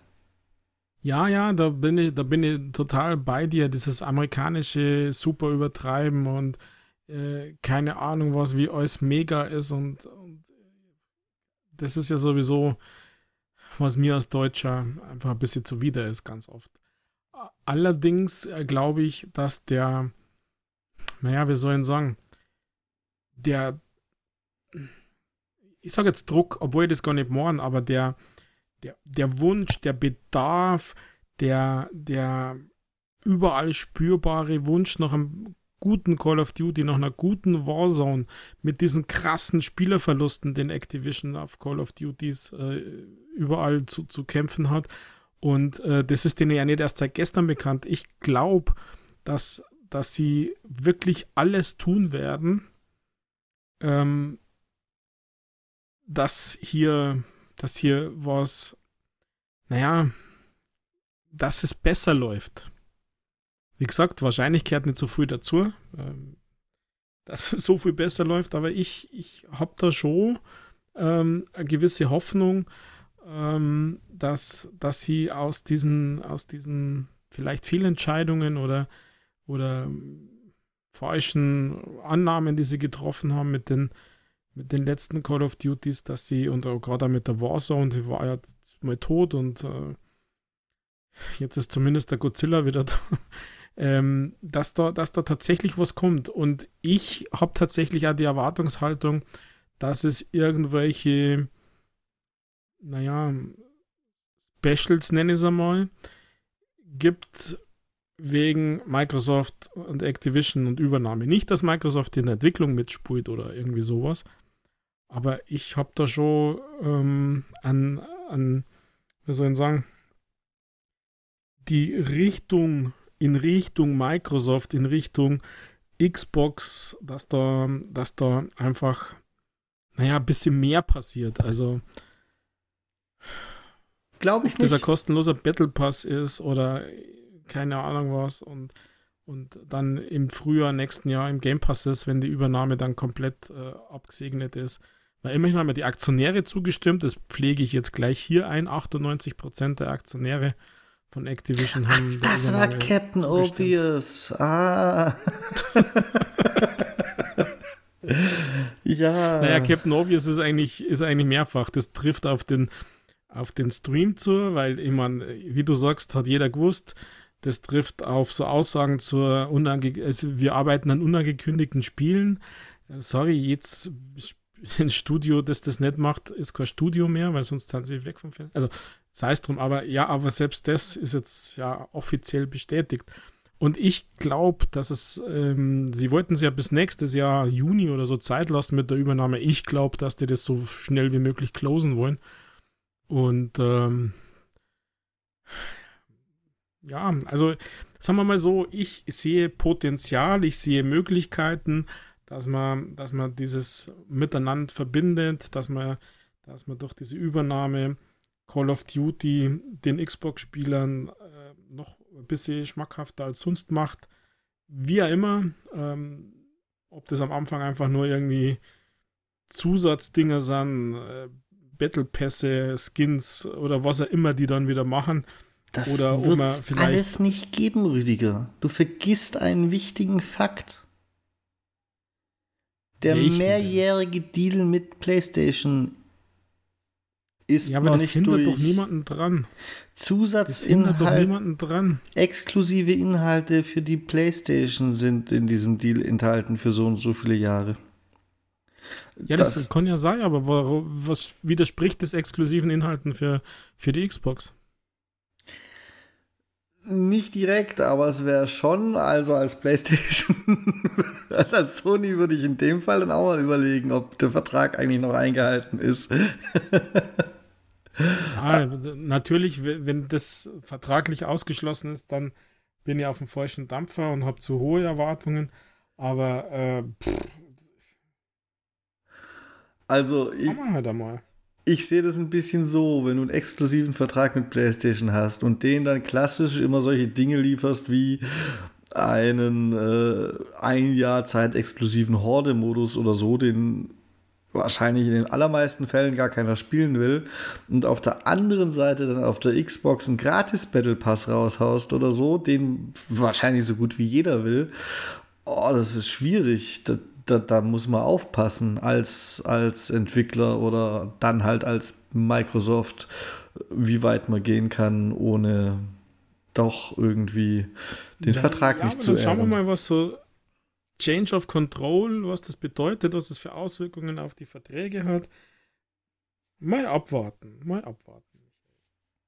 Ja, ja, da bin ich, da bin ich total bei dir. Dieses amerikanische super übertreiben und äh, keine Ahnung was, wie alles mega ist und, und, das ist ja sowieso, was mir als Deutscher einfach ein bisschen zuwider ist, ganz oft. Allerdings äh, glaube ich, dass der, naja, wir sollen sagen, der, ich sage jetzt Druck, obwohl ich das gar nicht morgen, aber der, der, der Wunsch, der Bedarf, der, der überall spürbare Wunsch nach einem guten Call of Duty, nach einer guten Warzone mit diesen krassen Spielerverlusten, den Activision auf Call of Duties äh, überall zu, zu kämpfen hat. Und äh, das ist denen ja nicht erst seit gestern bekannt. Ich glaube, dass, dass sie wirklich alles tun werden, ähm, dass hier dass hier was, naja, dass es besser läuft. Wie gesagt, Wahrscheinlichkeit nicht so früh dazu, ähm, dass es so viel besser läuft, aber ich, ich habe da schon ähm, eine gewisse Hoffnung, ähm, dass, dass sie aus diesen, aus diesen vielleicht Fehlentscheidungen oder, oder falschen Annahmen, die sie getroffen haben mit den, mit den letzten Call of Duties, dass sie, und gerade mit der Warzone, die war ja mal tot und äh, jetzt ist zumindest der Godzilla wieder <laughs> da, ähm, dass, da, dass da tatsächlich was kommt. Und ich habe tatsächlich auch die Erwartungshaltung, dass es irgendwelche, naja, Specials, nenne ich es einmal, gibt wegen Microsoft und Activision und Übernahme. Nicht, dass Microsoft in der Entwicklung mitspielt oder irgendwie sowas, aber ich habe da schon ähm, an, an, wie soll ich sagen, die Richtung, in Richtung Microsoft, in Richtung Xbox, dass da, dass da einfach, naja, ein bisschen mehr passiert. Also, glaube ich nicht. Dieser kostenlose Battle Pass ist oder keine Ahnung was und, und dann im Frühjahr nächsten Jahr im Game Pass ist, wenn die Übernahme dann komplett äh, abgesegnet ist. Weil immerhin haben ja die Aktionäre zugestimmt, das pflege ich jetzt gleich hier ein. 98% der Aktionäre von Activision haben. Ach, das war Captain zugestimmt. Obvious. Ah. <laughs> ja. Naja, Captain Obvious ist eigentlich, ist eigentlich mehrfach. Das trifft auf den, auf den Stream zu, weil ich meine, wie du sagst, hat jeder gewusst. Das trifft auf so Aussagen zur unange also wir arbeiten an unangekündigten Spielen. Sorry, jetzt <laughs> ein Studio, das das nicht macht, ist kein Studio mehr, weil sonst sind sie weg vom Fenster. Also, sei es drum, aber ja, aber selbst das ist jetzt ja offiziell bestätigt. Und ich glaube, dass es, ähm, sie wollten sie ja bis nächstes Jahr Juni oder so Zeit lassen mit der Übernahme. Ich glaube, dass die das so schnell wie möglich closen wollen. Und ähm, ja, also sagen wir mal so, ich sehe Potenzial, ich sehe Möglichkeiten, dass man, dass man dieses Miteinander verbindet, dass man, dass man durch diese Übernahme Call of Duty den Xbox-Spielern äh, noch ein bisschen schmackhafter als sonst macht. Wie auch immer, ähm, ob das am Anfang einfach nur irgendwie Zusatzdinger sind, äh, Battle Pässe, Skins oder was auch immer die dann wieder machen, Das wird es alles nicht geben, Rüdiger. Du vergisst einen wichtigen Fakt. Der Welchen mehrjährige denn? Deal mit PlayStation ist ja, aber noch das hindert durch. doch niemanden dran. Zusatzinhalte, dran. exklusive Inhalte für die PlayStation sind in diesem Deal enthalten für so und so viele Jahre. Ja, das, das kann ja sein, aber was widerspricht des exklusiven Inhalten für, für die Xbox? Nicht direkt, aber es wäre schon, also als PlayStation, <laughs> also als Sony würde ich in dem Fall dann auch mal überlegen, ob der Vertrag eigentlich noch eingehalten ist. ja, <laughs> natürlich, wenn das vertraglich ausgeschlossen ist, dann bin ich auf dem falschen Dampfer und habe zu hohe Erwartungen. Aber äh, pff, also ich, halt einmal. Ich sehe das ein bisschen so, wenn du einen exklusiven Vertrag mit PlayStation hast und denen dann klassisch immer solche Dinge lieferst wie einen äh, ein Jahr Zeit exklusiven Horde-Modus oder so, den wahrscheinlich in den allermeisten Fällen gar keiner spielen will und auf der anderen Seite dann auf der Xbox einen gratis Battle Pass raushaust oder so, den wahrscheinlich so gut wie jeder will. Oh, das ist schwierig. Das, da, da, muss man aufpassen als, als Entwickler oder dann halt als Microsoft, wie weit man gehen kann, ohne doch irgendwie den ja, Vertrag ja, nicht zu ändern. Schauen wir mal, was so Change of Control, was das bedeutet, was es für Auswirkungen auf die Verträge hat. Mal abwarten, mal abwarten.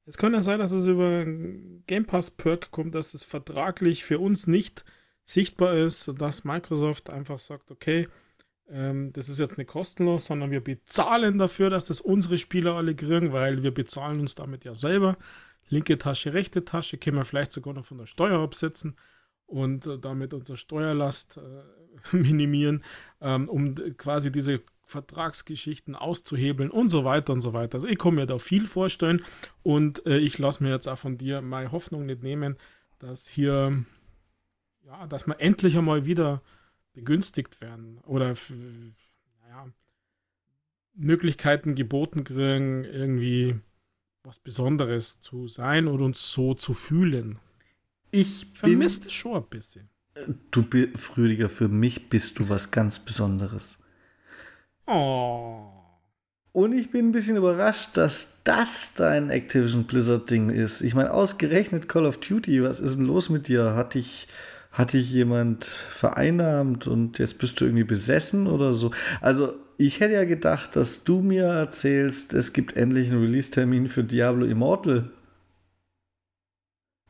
Es kann ja sein, dass es über Game Pass Perk kommt, dass es vertraglich für uns nicht sichtbar ist, dass Microsoft einfach sagt, okay, ähm, das ist jetzt nicht kostenlos, sondern wir bezahlen dafür, dass das unsere Spieler alle kriegen, weil wir bezahlen uns damit ja selber. Linke Tasche, rechte Tasche, können wir vielleicht sogar noch von der Steuer absetzen und äh, damit unsere Steuerlast äh, <laughs> minimieren, ähm, um quasi diese Vertragsgeschichten auszuhebeln und so weiter und so weiter. Also ich kann mir da viel vorstellen und äh, ich lasse mir jetzt auch von dir meine Hoffnung nicht nehmen, dass hier ja, dass wir endlich einmal wieder begünstigt werden oder naja, Möglichkeiten geboten kriegen, irgendwie was Besonderes zu sein und uns so zu fühlen. Ich vermisse es schon ein bisschen. Du, Früdiger, für mich bist du was ganz Besonderes. Oh. Und ich bin ein bisschen überrascht, dass das dein Activision Blizzard-Ding ist. Ich meine, ausgerechnet Call of Duty, was ist denn los mit dir? Hatte ich hat dich jemand vereinnahmt und jetzt bist du irgendwie besessen oder so? Also, ich hätte ja gedacht, dass du mir erzählst, es gibt endlich einen Release-Termin für Diablo Immortal.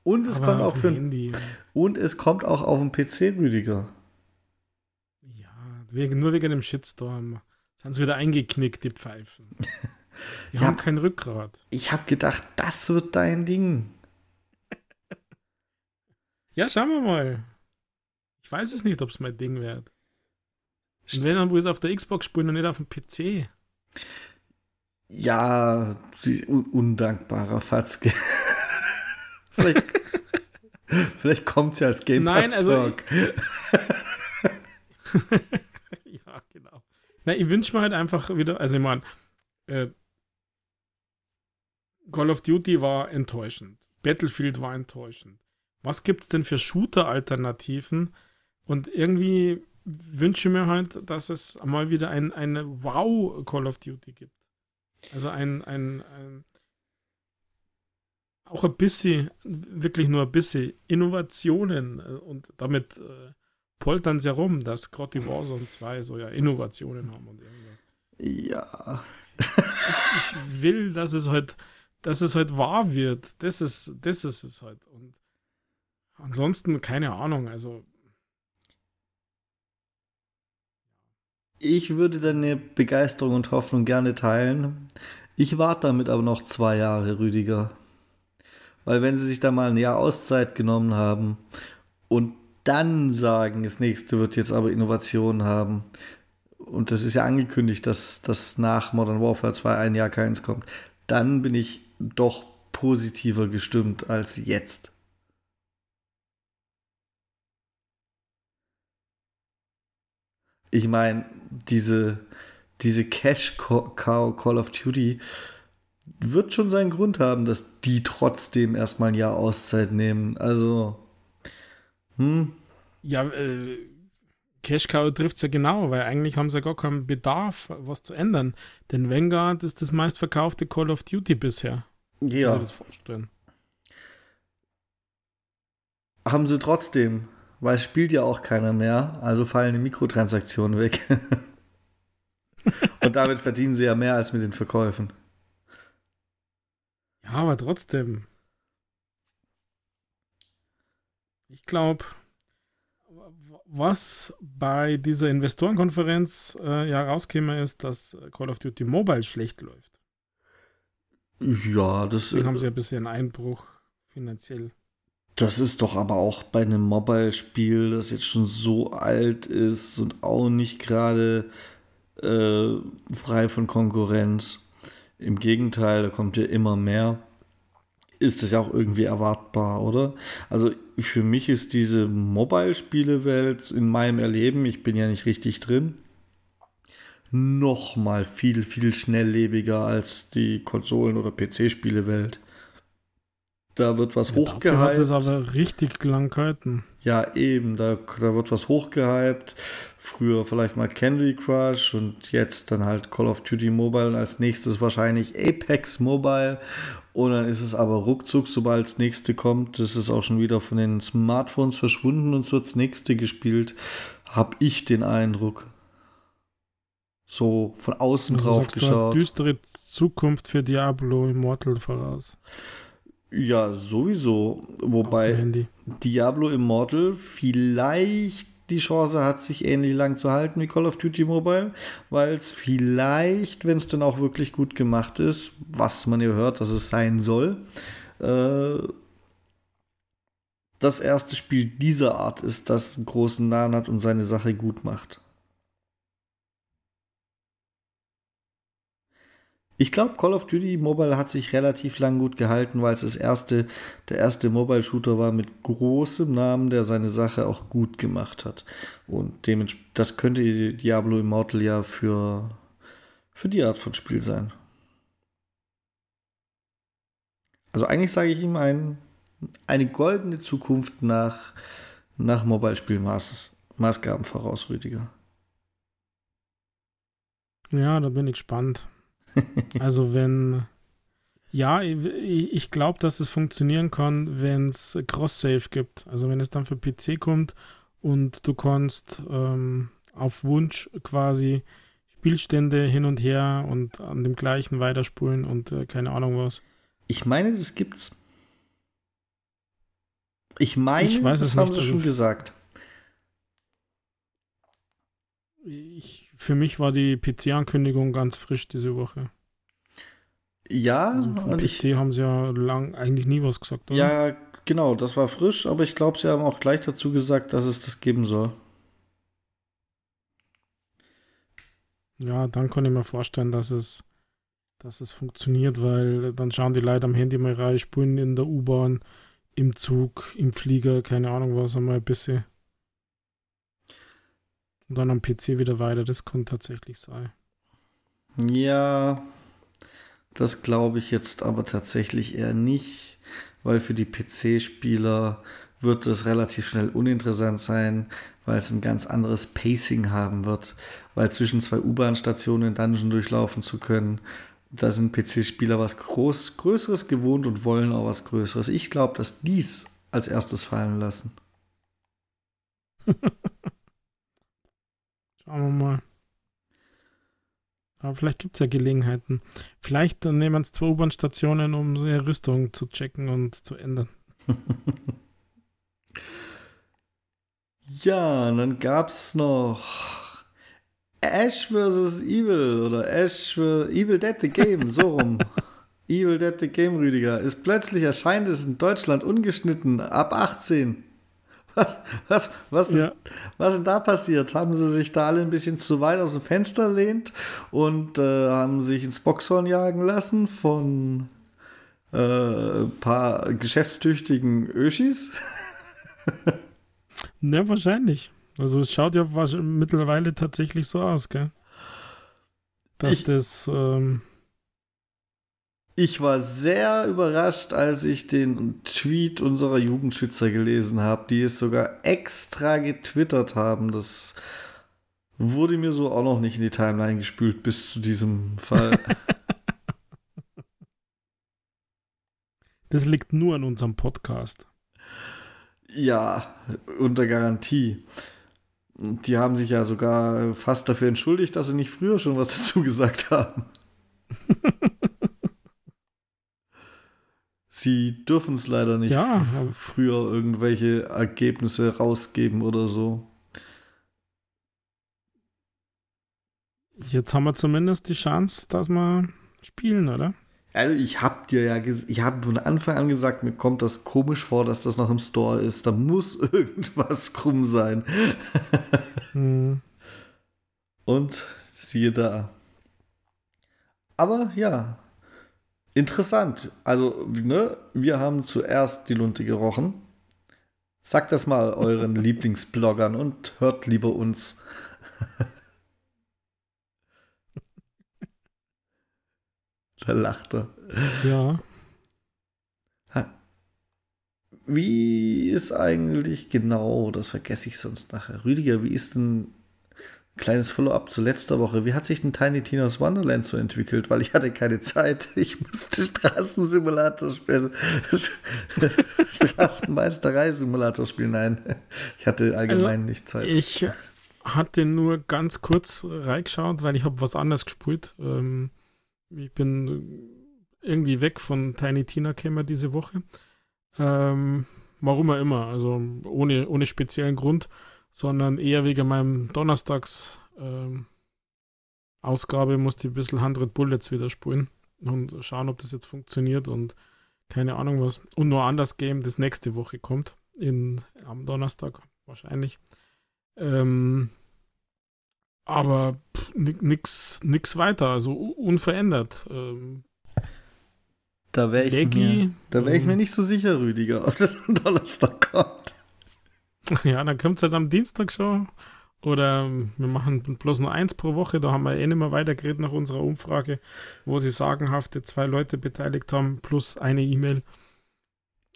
Und es, kommt auch für Handy. und es kommt auch auf dem PC, Rüdiger. Ja, wegen, nur wegen dem Shitstorm. Sind sie wieder eingeknickt, die Pfeifen. <laughs> Die haben kein Rückgrat. Ich habe gedacht, das wird dein Ding. ja, schauen wir mal. Ich weiß es nicht, ob es mein Ding wird. Und wenn dann, wo es auf der Xbox spielen und nicht auf dem PC. Ja, un undankbarer Fatzke. <laughs> vielleicht <laughs> vielleicht kommt sie als Game Pass Nein, also <laughs> ja, genau. Na, ich wünsche mir halt einfach wieder, also ich meine, äh, Call of Duty war enttäuschend. Battlefield war enttäuschend. Was gibt es denn für Shooter-Alternativen, und irgendwie wünsche ich mir halt, dass es mal wieder ein, eine Wow Call of Duty gibt. Also ein, ein, ein auch ein bisschen, wirklich nur ein bisschen Innovationen äh, und damit äh, poltern sie herum, dass gerade die Warzone 2 so ja Innovationen haben und irgendwas. Ja. Ich, ich, will, dass es halt, dass es halt wahr wird. Das ist, das ist es halt. Und ansonsten, keine Ahnung, also Ich würde deine Begeisterung und Hoffnung gerne teilen. Ich warte damit aber noch zwei Jahre, Rüdiger. Weil wenn sie sich da mal ein Jahr Auszeit genommen haben und dann sagen, das nächste wird jetzt aber Innovation haben, und das ist ja angekündigt, dass, dass nach Modern Warfare 2 ein Jahr keins kommt, dann bin ich doch positiver gestimmt als jetzt. Ich meine, diese, diese Cash-Cow Call of Duty, wird schon seinen Grund haben, dass die trotzdem erstmal ein Jahr Auszeit nehmen. Also, hm. Ja, äh, Cash Cow trifft es ja genau, weil eigentlich haben sie ja gar keinen Bedarf, was zu ändern. Denn Vanguard ist das meistverkaufte Call of Duty bisher. Ja. das vorstellen. Haben sie trotzdem, weil es spielt ja auch keiner mehr, also fallen die Mikrotransaktionen weg. <laughs> Und damit verdienen sie ja mehr als mit den Verkäufen. Ja, aber trotzdem. Ich glaube, was bei dieser Investorenkonferenz äh, ja rauskäme, ist, dass Call of Duty Mobile schlecht läuft. Ja, das Deswegen haben sie ja bisher einen Einbruch finanziell. Das ist doch aber auch bei einem Mobile-Spiel, das jetzt schon so alt ist und auch nicht gerade äh, frei von Konkurrenz. Im Gegenteil, da kommt ja immer mehr. Ist es ja auch irgendwie erwartbar, oder? Also für mich ist diese Mobile-Spielewelt in meinem Erleben, ich bin ja nicht richtig drin, noch mal viel, viel schnelllebiger als die Konsolen- oder PC-Spielewelt. Da wird was ja, hochgehypt. hat es aber richtig lang gehalten. Ja, eben, da, da wird was hochgehypt. Früher vielleicht mal Candy Crush und jetzt dann halt Call of Duty Mobile und als nächstes wahrscheinlich Apex Mobile. Und dann ist es aber ruckzuck, sobald das nächste kommt, das ist auch schon wieder von den Smartphones verschwunden und so das nächste gespielt, habe ich den Eindruck. So von außen also drauf geschaut. düstere Zukunft für Diablo Immortal voraus. Ja, sowieso. Wobei Diablo Immortal vielleicht die Chance hat, sich ähnlich lang zu halten wie Call of Duty Mobile, weil es vielleicht, wenn es dann auch wirklich gut gemacht ist, was man ja hört, dass es sein soll, äh, das erste Spiel dieser Art ist, das einen großen Namen hat und seine Sache gut macht. Ich glaube, Call of Duty Mobile hat sich relativ lang gut gehalten, weil es das erste, der erste Mobile-Shooter war mit großem Namen, der seine Sache auch gut gemacht hat. Und dementsprechend, das könnte Diablo Immortal ja für, für die Art von Spiel sein. Also eigentlich sage ich ihm ein, eine goldene Zukunft nach, nach Mobile-Spielmaßgaben voraus, Rüdiger. Ja, da bin ich gespannt. <laughs> also wenn, ja, ich, glaube, dass es funktionieren kann, wenn es Cross-Save gibt. Also wenn es dann für PC kommt und du kannst ähm, auf Wunsch quasi Spielstände hin und her und an dem gleichen weiterspulen und äh, keine Ahnung was. Ich meine, das gibt's. Ich meine, ich weiß das haben sie schon gesagt. Ich, für mich war die PC-Ankündigung ganz frisch diese Woche. Ja, also vom PC ich, haben sie ja lang eigentlich nie was gesagt, oder? Ja, genau, das war frisch, aber ich glaube, sie haben auch gleich dazu gesagt, dass es das geben soll. Ja, dann kann ich mir vorstellen, dass es, dass es funktioniert, weil dann schauen die Leute am Handy mal rein, spulen in der U-Bahn, im Zug, im Flieger, keine Ahnung was, einmal ein bisschen. Und dann am PC wieder weiter, das kann tatsächlich sein. Ja, das glaube ich jetzt aber tatsächlich eher nicht, weil für die PC-Spieler wird es relativ schnell uninteressant sein, weil es ein ganz anderes Pacing haben wird, weil zwischen zwei U-Bahn-Stationen Dungeon durchlaufen zu können, da sind PC-Spieler was Groß, Größeres gewohnt und wollen auch was Größeres. Ich glaube, dass dies als erstes fallen lassen. <laughs> Schauen wir mal. Aber vielleicht gibt es ja Gelegenheiten. Vielleicht nehmen es zwei U-Bahn-Stationen, um ihre Rüstung zu checken und zu ändern. <laughs> ja, und dann gab es noch Ash vs. Evil oder Ash Evil Dead the Game, so rum. <laughs> Evil Dead the Game, Rüdiger, ist plötzlich erscheint es in Deutschland ungeschnitten ab 18. Was, <laughs> was, was, ja. was ist da passiert? Haben sie sich da alle ein bisschen zu weit aus dem Fenster lehnt und äh, haben sich ins Boxhorn jagen lassen von äh, ein paar geschäftstüchtigen Öschis? <laughs> ja, wahrscheinlich. Also es schaut ja mittlerweile tatsächlich so aus, gell? Dass ich, das ähm, Ich war sehr überrascht, als ich den Tweet unserer Jugendschützer gelesen habe, die es sogar extra getwittert haben. Das wurde mir so auch noch nicht in die Timeline gespült bis zu diesem Fall. <laughs> das liegt nur an unserem Podcast. Ja, unter Garantie. Die haben sich ja sogar fast dafür entschuldigt, dass sie nicht früher schon was <laughs> dazu gesagt haben. <laughs> Sie dürfen es leider nicht ja. früher irgendwelche Ergebnisse rausgeben oder so. Jetzt haben wir zumindest die Chance, dass wir spielen, oder? Also ich habe dir ja, ich habe von Anfang an gesagt, mir kommt das komisch vor, dass das noch im Store ist. Da muss <laughs> irgendwas krumm sein. hm. Und siehe da. Aber ja, Interessant. Also, ne, wir haben zuerst die Lunte gerochen. Sagt das mal euren <laughs> Lieblingsbloggern und hört lieber uns. <laughs> da lacht er. Ja. Wie ist eigentlich genau, das vergesse ich sonst nachher. Rüdiger, wie ist denn Kleines Follow-up zu letzter Woche. Wie hat sich denn Tiny Tina's Wonderland so entwickelt? Weil ich hatte keine Zeit. <laughs> Ich musste Straßensimulator spielen. <laughs> Straßenmeisterei-Simulator spielen. Nein, ich hatte allgemein also, nicht Zeit. Ich hatte nur ganz kurz reingeschaut, weil ich habe was anderes gespielt. Ähm, ich bin irgendwie weg von Tiny Tina käme diese Woche. Ähm, warum auch immer. Also ohne, ohne speziellen Grund sondern eher wegen meinem Donnerstags ähm, Ausgabe musste ich ein bisschen 100 Bullets wieder spulen und schauen, ob das jetzt funktioniert und keine Ahnung was. Und nur anders Game, das nächste Woche kommt, in, am Donnerstag wahrscheinlich. Ähm, aber nichts nix weiter, also unverändert. Ähm, da wäre ich, mir, wär ich mir ähm, nicht so sicher, Rüdiger, ob das am Donnerstag kommt. <laughs> Ja, dann kommt es halt am Dienstag schon. Oder wir machen bloß nur eins pro Woche. Da haben wir eh nicht mehr weitergeredet nach unserer Umfrage, wo sie sagenhafte zwei Leute beteiligt haben, plus eine E-Mail.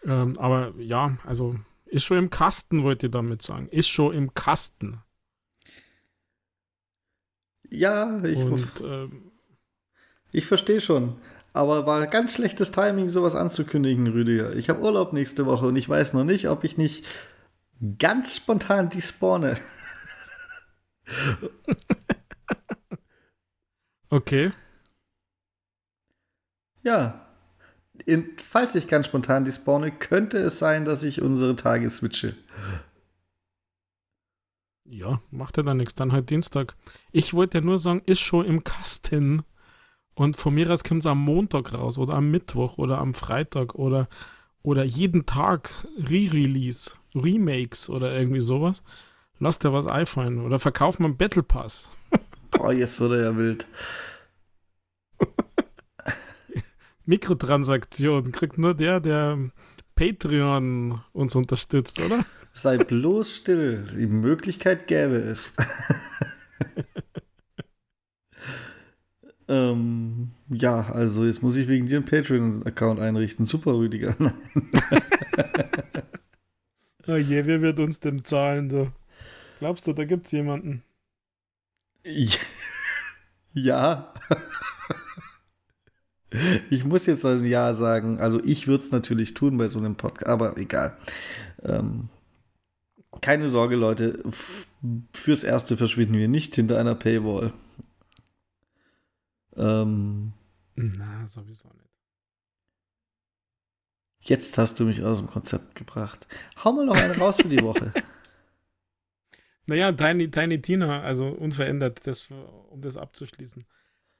Ähm, aber ja, also ist schon im Kasten, wollte ich damit sagen. Ist schon im Kasten. Ja, ich, Und, ähm, ich verstehe schon. Aber war ganz schlechtes Timing, sowas anzukündigen, Rüdiger. Ich habe Urlaub nächste Woche und ich weiß noch nicht, ob ich nicht ganz spontan die spawne. <laughs> okay. Ja. In, falls ich ganz spontan die spawne, könnte es sein, dass ich unsere Tage switche. Ja, macht ja dann nichts. Dann halt Dienstag. Ich wollte ja nur sagen, ist schon im Kasten. Und von mir aus kommt es am Montag raus oder am Mittwoch oder am Freitag oder, oder jeden Tag Re-Release. Remakes oder irgendwie sowas. Lass dir was einfallen. Oder verkauf mal einen Battle Pass. Boah, <laughs> jetzt wird er ja wild. <laughs> Mikrotransaktion kriegt nur der, der Patreon uns unterstützt, oder? Sei bloß still. Die Möglichkeit gäbe es. <laughs> ähm, ja, also jetzt muss ich wegen dir einen Patreon-Account einrichten. Super, Rüdiger. Oh je, wer wird uns denn zahlen? So? Glaubst du, da gibt es jemanden? Ja. <laughs> <laughs> Ich muss jetzt ein Ja sagen. Also ich würde es natürlich tun bei so einem Podcast, aber egal. Ähm, keine Sorge, Leute. Fürs Erste verschwinden wir nicht hinter einer Paywall. Ähm, Na, sowieso nicht. Jetzt hast du mich aus dem Konzept gebracht. Hau mal noch eine raus für die Woche. <laughs> Naja, Tiny, Tiny Tina, also unverändert, das, um das abzuschließen.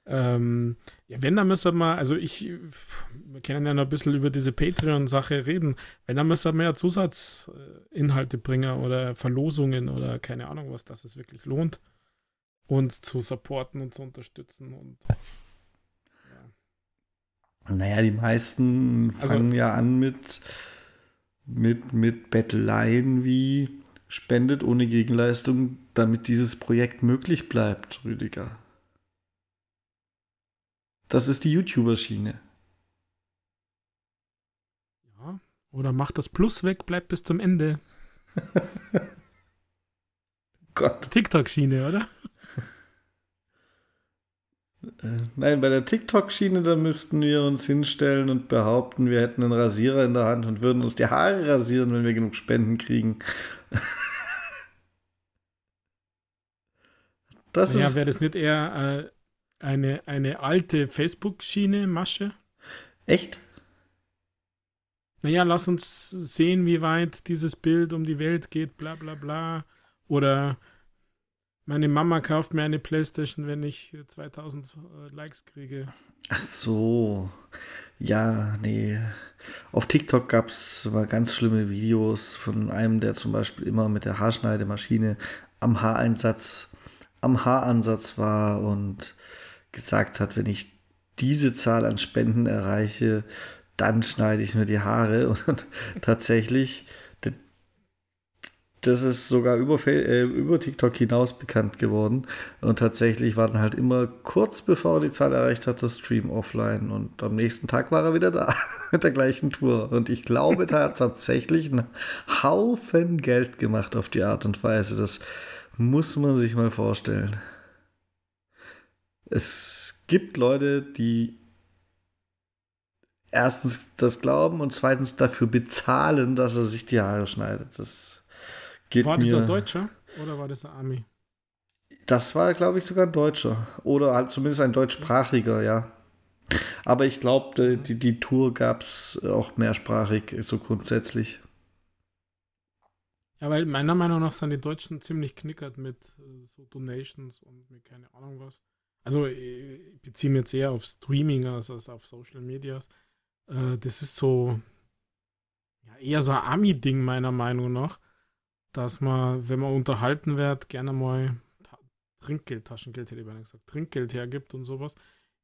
Ähm, ja, wenn, dann müssen wir also ich, wir können ja noch ein bisschen über diese Patreon-Sache reden. Wenn, dann müssen wir mehr Zusatzinhalte bringen oder Verlosungen oder keine Ahnung was, dass es wirklich lohnt, uns zu supporten und zu unterstützen und naja, die meisten also fangen also, ja an mit, mit, mit Betteleien wie spendet ohne Gegenleistung, damit dieses Projekt möglich bleibt, Rüdiger. Das ist die YouTuber-Schiene. Ja, oder macht das Plus weg, bleibt bis zum Ende. <laughs> Gott. TikTok-Schiene, oder? Äh, nein, bei der TikTok-Schiene, da müssten wir uns hinstellen und behaupten, wir hätten einen Rasierer in der Hand und würden uns die Haare rasieren, wenn wir genug Spenden kriegen. <laughs> Das ja, wäre das nicht eher äh, eine, eine alte Facebook-Schiene, Masche? Echt? Naja, lass uns sehen, wie weit dieses Bild um die Welt geht, bla bla bla. Oder meine Mama kauft mir eine Playstation, wenn ich 2000 äh, Likes kriege. Ach so. Ja, nee. Auf TikTok gab es mal ganz schlimme Videos von einem, der zum Beispiel immer mit der Haarschneidemaschine am Haareinsatz, am Haaransatz war und gesagt hat, wenn ich diese Zahl an Spenden erreiche, dann schneide ich mir die Haare. <laughs> Und tatsächlich das ist sogar über, äh, über TikTok hinaus bekannt geworden. Und tatsächlich war dann halt immer kurz bevor er die Zahl erreicht hat, das Stream offline. Und am nächsten Tag war er wieder da <laughs> mit der gleichen Tour. Und ich glaube, da hat tatsächlich einen Haufen Geld gemacht auf die Art und Weise. Das muss man sich mal vorstellen. Es gibt Leute, die erstens das glauben und zweitens dafür bezahlen, dass er sich die Haare schneidet. Das Geht war das ein Deutscher oder war das ein Ami? Das war, glaube ich, sogar ein Deutscher. Oder halt zumindest ein deutschsprachiger, ja. Aber ich glaube, die, die Tour gab es auch mehrsprachig, so grundsätzlich. Ja, weil meiner Meinung nach sind die Deutschen ziemlich knickert mit äh, so Donations und mit keine Ahnung was. Also ich beziehe mich jetzt eher auf Streaming als, als auf Social Medias. Äh, das ist so ja, eher so ein Ami-Ding meiner Meinung nach dass man, wenn man unterhalten wird, gerne mal Trinkgeld, Taschengeld hätte ich beinahe gesagt, Trinkgeld hergibt und sowas.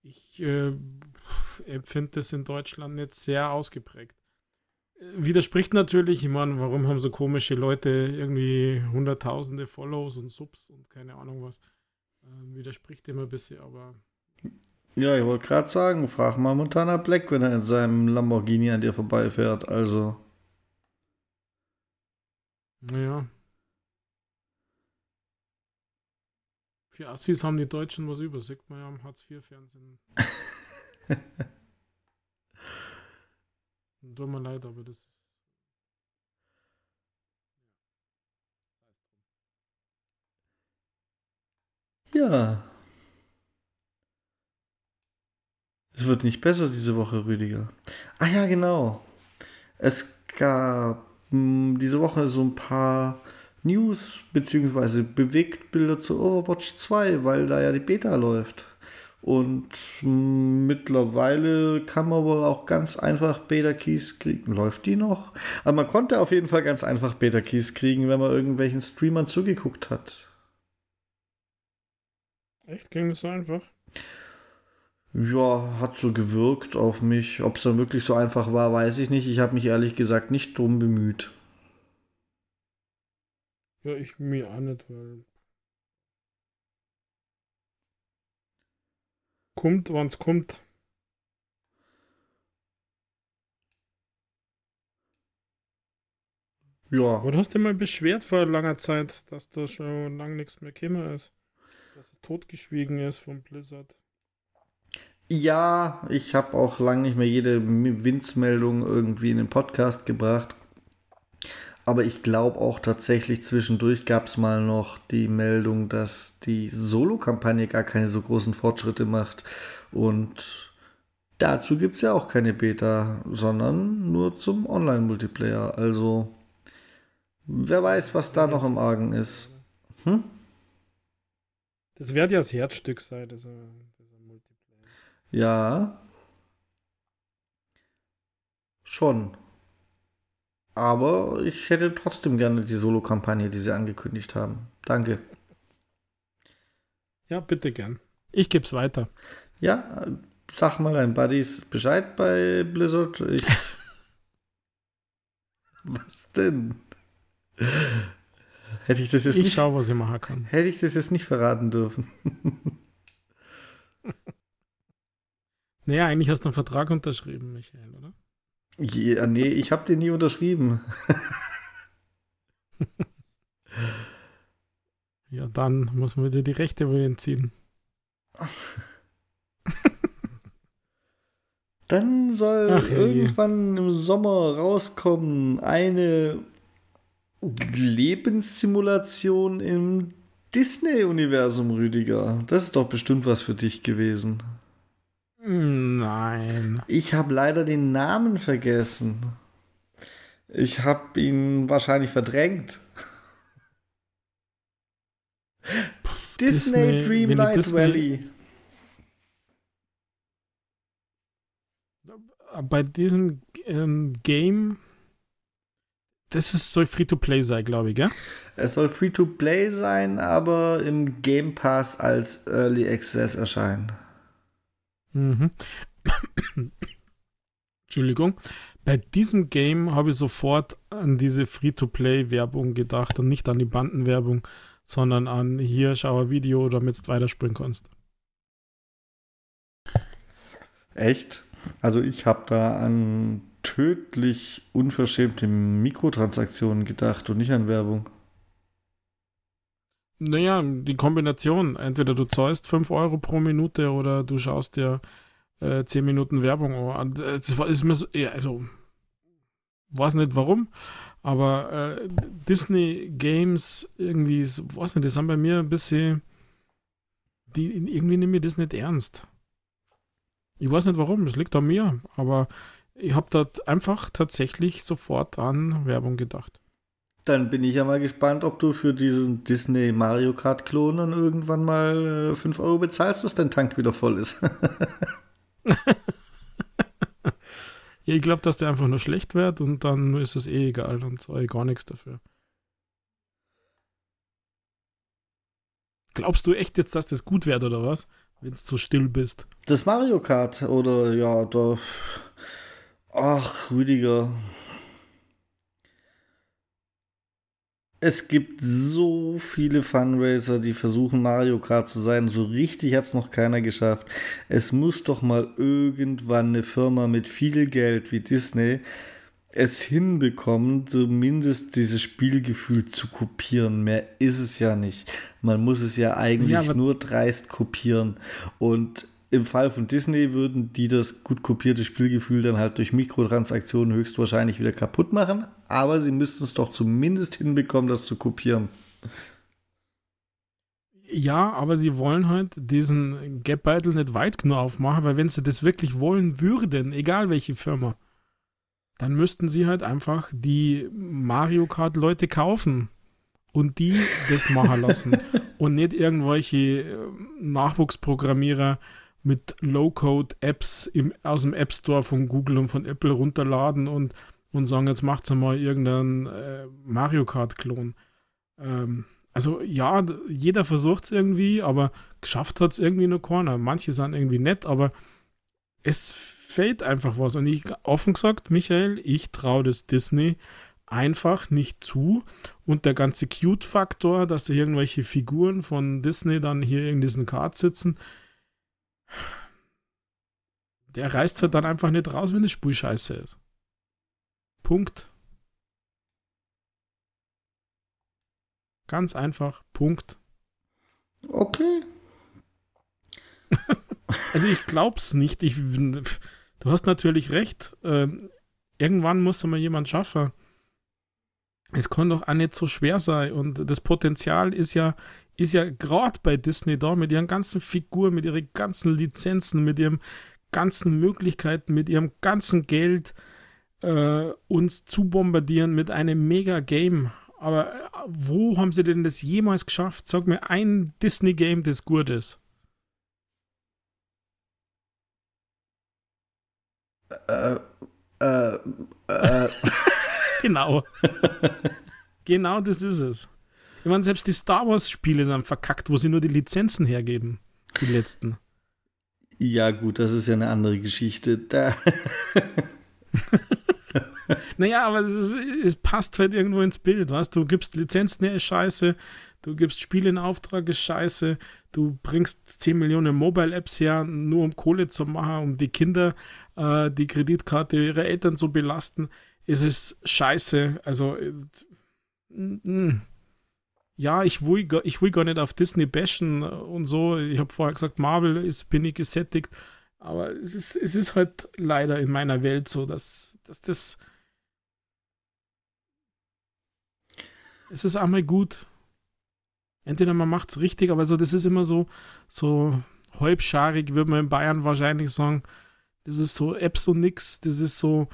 Ich äh, empfinde das in Deutschland nicht sehr ausgeprägt. Äh, widerspricht natürlich, ich meine, warum haben so komische Leute irgendwie hunderttausende Follows und Subs und keine Ahnung was. Äh, widerspricht immer ein bisschen, aber. Ja, ich wollte gerade sagen, frag mal Montana Black, wenn er in seinem Lamborghini an dir vorbeifährt. Also. Naja. Für Assis haben die Deutschen was über, sieht man ja am Hartz-IV-Fernsehen. <laughs> Tut mir leid, aber das ist. Ja. Es wird nicht besser diese Woche, Rüdiger. Ah ja, genau. Es gab diese Woche so ein paar News bzw. Bewegtbilder zu Overwatch 2, weil da ja die Beta läuft. Und mittlerweile kann man wohl auch ganz einfach Beta-Keys kriegen. Läuft die noch? Aber man konnte auf jeden Fall ganz einfach Beta-Keys kriegen, wenn man irgendwelchen Streamern zugeguckt hat. Echt? Ging das so einfach? Ja, hat so gewirkt auf mich. Ob es dann wirklich so einfach war, weiß ich nicht. Ich habe mich ehrlich gesagt nicht drum bemüht. Ja, ich mir auch nicht, weil. Kommt, wann es kommt. Ja. Oder hast du mal beschwert vor langer Zeit, dass da schon lange nichts mehr gekommen ist? Dass es totgeschwiegen ist vom Blizzard? Ja, ich habe auch lange nicht mehr jede Winzmeldung irgendwie in den Podcast gebracht. Aber ich glaube auch tatsächlich zwischendurch gab es mal noch die Meldung, dass die Solo-Kampagne gar keine so großen Fortschritte macht. Und dazu gibt es ja auch keine Beta, sondern nur zum Online-Multiplayer. Also wer weiß, was da noch im Argen ist. Hm? Das wird ja das Herzstück sein. Also ja. Schon. Aber ich hätte trotzdem gerne die Solo-Kampagne, die sie angekündigt haben. Danke. Ja, bitte gern. Ich gebe es weiter. Ja, sag mal deinen Buddies Bescheid bei Blizzard. Ich <laughs> was denn? Hätte ich das jetzt ich nicht. Ich schau, was ich machen kann. Hätte ich das jetzt nicht verraten dürfen. <laughs> Naja, eigentlich hast du einen Vertrag unterschrieben, Michael, oder? Ja, nee, ich habe den nie unterschrieben. <laughs> ja, dann muss man dir die Rechte wohl entziehen. <laughs> Dann soll Ach, irgendwann im Sommer rauskommen eine Lebenssimulation im Disney-Universum, Rüdiger. Das ist doch bestimmt was für dich gewesen. Nein. Ich habe leider den Namen vergessen. Ich habe ihn wahrscheinlich verdrängt. Disney, Disney Dreamlight Disney, Valley. Bei diesem ähm, Game, das ist, soll Free-to-Play sein, glaube ich, gell? Es soll Free-to-Play sein, aber im Game Pass als Early Access erscheinen. Mhm. Entschuldigung. Bei diesem Game habe ich sofort an diese Free-to-Play-Werbung gedacht und nicht an die Bandenwerbung, sondern an hier schau ein Video, damit du weiterspringen kannst. Echt? Also ich habe da an tödlich unverschämte Mikrotransaktionen gedacht und nicht an Werbung. Naja, die Kombination. Entweder du zahlst 5 Euro pro Minute oder du schaust dir äh, 10 Minuten Werbung an. Das ist mir so, ja, also, weiß nicht warum, aber äh, Disney Games irgendwie, weiß nicht, die sind bei mir ein bisschen, die, irgendwie nehmen mir das nicht ernst. Ich weiß nicht warum, es liegt an mir, aber ich habe dort einfach tatsächlich sofort an Werbung gedacht. Dann bin ich ja mal gespannt, ob du für diesen Disney Mario Kart Klon dann irgendwann mal äh, 5 Euro bezahlst, dass dein Tank wieder voll ist. <laughs> ich glaube, dass der einfach nur schlecht wird und dann ist es eh egal, dann zahle ich gar nichts dafür. Glaubst du echt jetzt, dass das gut wird oder was? Wenn du so still bist. Das Mario Kart oder ja, da. Ach, Rüdiger. Es gibt so viele Fundraiser, die versuchen Mario Kart zu sein. So richtig hat es noch keiner geschafft. Es muss doch mal irgendwann eine Firma mit viel Geld wie Disney es hinbekommen, zumindest dieses Spielgefühl zu kopieren. Mehr ist es ja nicht. Man muss es ja eigentlich ja, nur dreist kopieren. Und im Fall von Disney würden die das gut kopierte Spielgefühl dann halt durch Mikrotransaktionen höchstwahrscheinlich wieder kaputt machen, aber sie müssten es doch zumindest hinbekommen, das zu kopieren. Ja, aber sie wollen halt diesen Gap-Beitel nicht weit genug aufmachen, weil wenn sie das wirklich wollen würden, egal welche Firma, dann müssten sie halt einfach die Mario Kart-Leute kaufen und die das machen lassen <laughs> und nicht irgendwelche äh, Nachwuchsprogrammierer, mit Low-Code-Apps aus dem App Store von Google und von Apple runterladen und, und sagen, jetzt macht's mal irgendeinen äh, Mario Kart-Klon. Ähm, also ja, jeder versucht es irgendwie, aber geschafft hat es irgendwie nur keiner. Manche sind irgendwie nett, aber es fehlt einfach was. Und ich, offen gesagt, Michael, ich traue das Disney einfach nicht zu. Und der ganze Cute-Faktor, dass da irgendwelche Figuren von Disney dann hier in diesen Kart sitzen, der reißt halt dann einfach nicht raus, wenn das Spiel scheiße ist. Punkt. Ganz einfach, Punkt. Okay. <laughs> also ich glaub's nicht. Ich, du hast natürlich recht. Ähm, irgendwann muss mal jemand schaffen. Es kann doch auch nicht so schwer sein. Und das Potenzial ist ja ist ja gerade bei Disney da mit ihren ganzen Figuren, mit ihren ganzen Lizenzen, mit ihren ganzen Möglichkeiten, mit ihrem ganzen Geld äh, uns zu bombardieren mit einem Mega-Game. Aber äh, wo haben sie denn das jemals geschafft? Sag mir ein Disney-Game, das gut ist. Äh, äh, äh. <laughs> genau. genau das ist es. Ich meine, selbst die Star Wars-Spiele sind verkackt, wo sie nur die Lizenzen hergeben. Die letzten. Ja, gut, das ist ja eine andere Geschichte. Da. <laughs> naja, aber es, es, passt halt irgendwo ins Bild, weißt du? Gibst Lizenzen her, ist scheiße. Du gibst Spiele in Auftrag, ist scheiße. du bringst 10 Millionen Mobile-Apps her, nur um Kohle zu machen, um die Kinder äh, die Kreditkarte ihrer Eltern zu belasten. Es ist scheiße. Also, äh, ja, ich will, ich will gar nicht auf Disney bashen und so. Ich habe vorher gesagt, Marvel ist, bin ich gesättigt. Aber es ist, es ist halt leider in meiner Welt so, dass, dass das. Es ist einmal gut. Entweder man macht es richtig, aber so, das ist immer so, so halbscharig, würde man in Bayern wahrscheinlich sagen. Das ist so Apps und nix. Das ist so,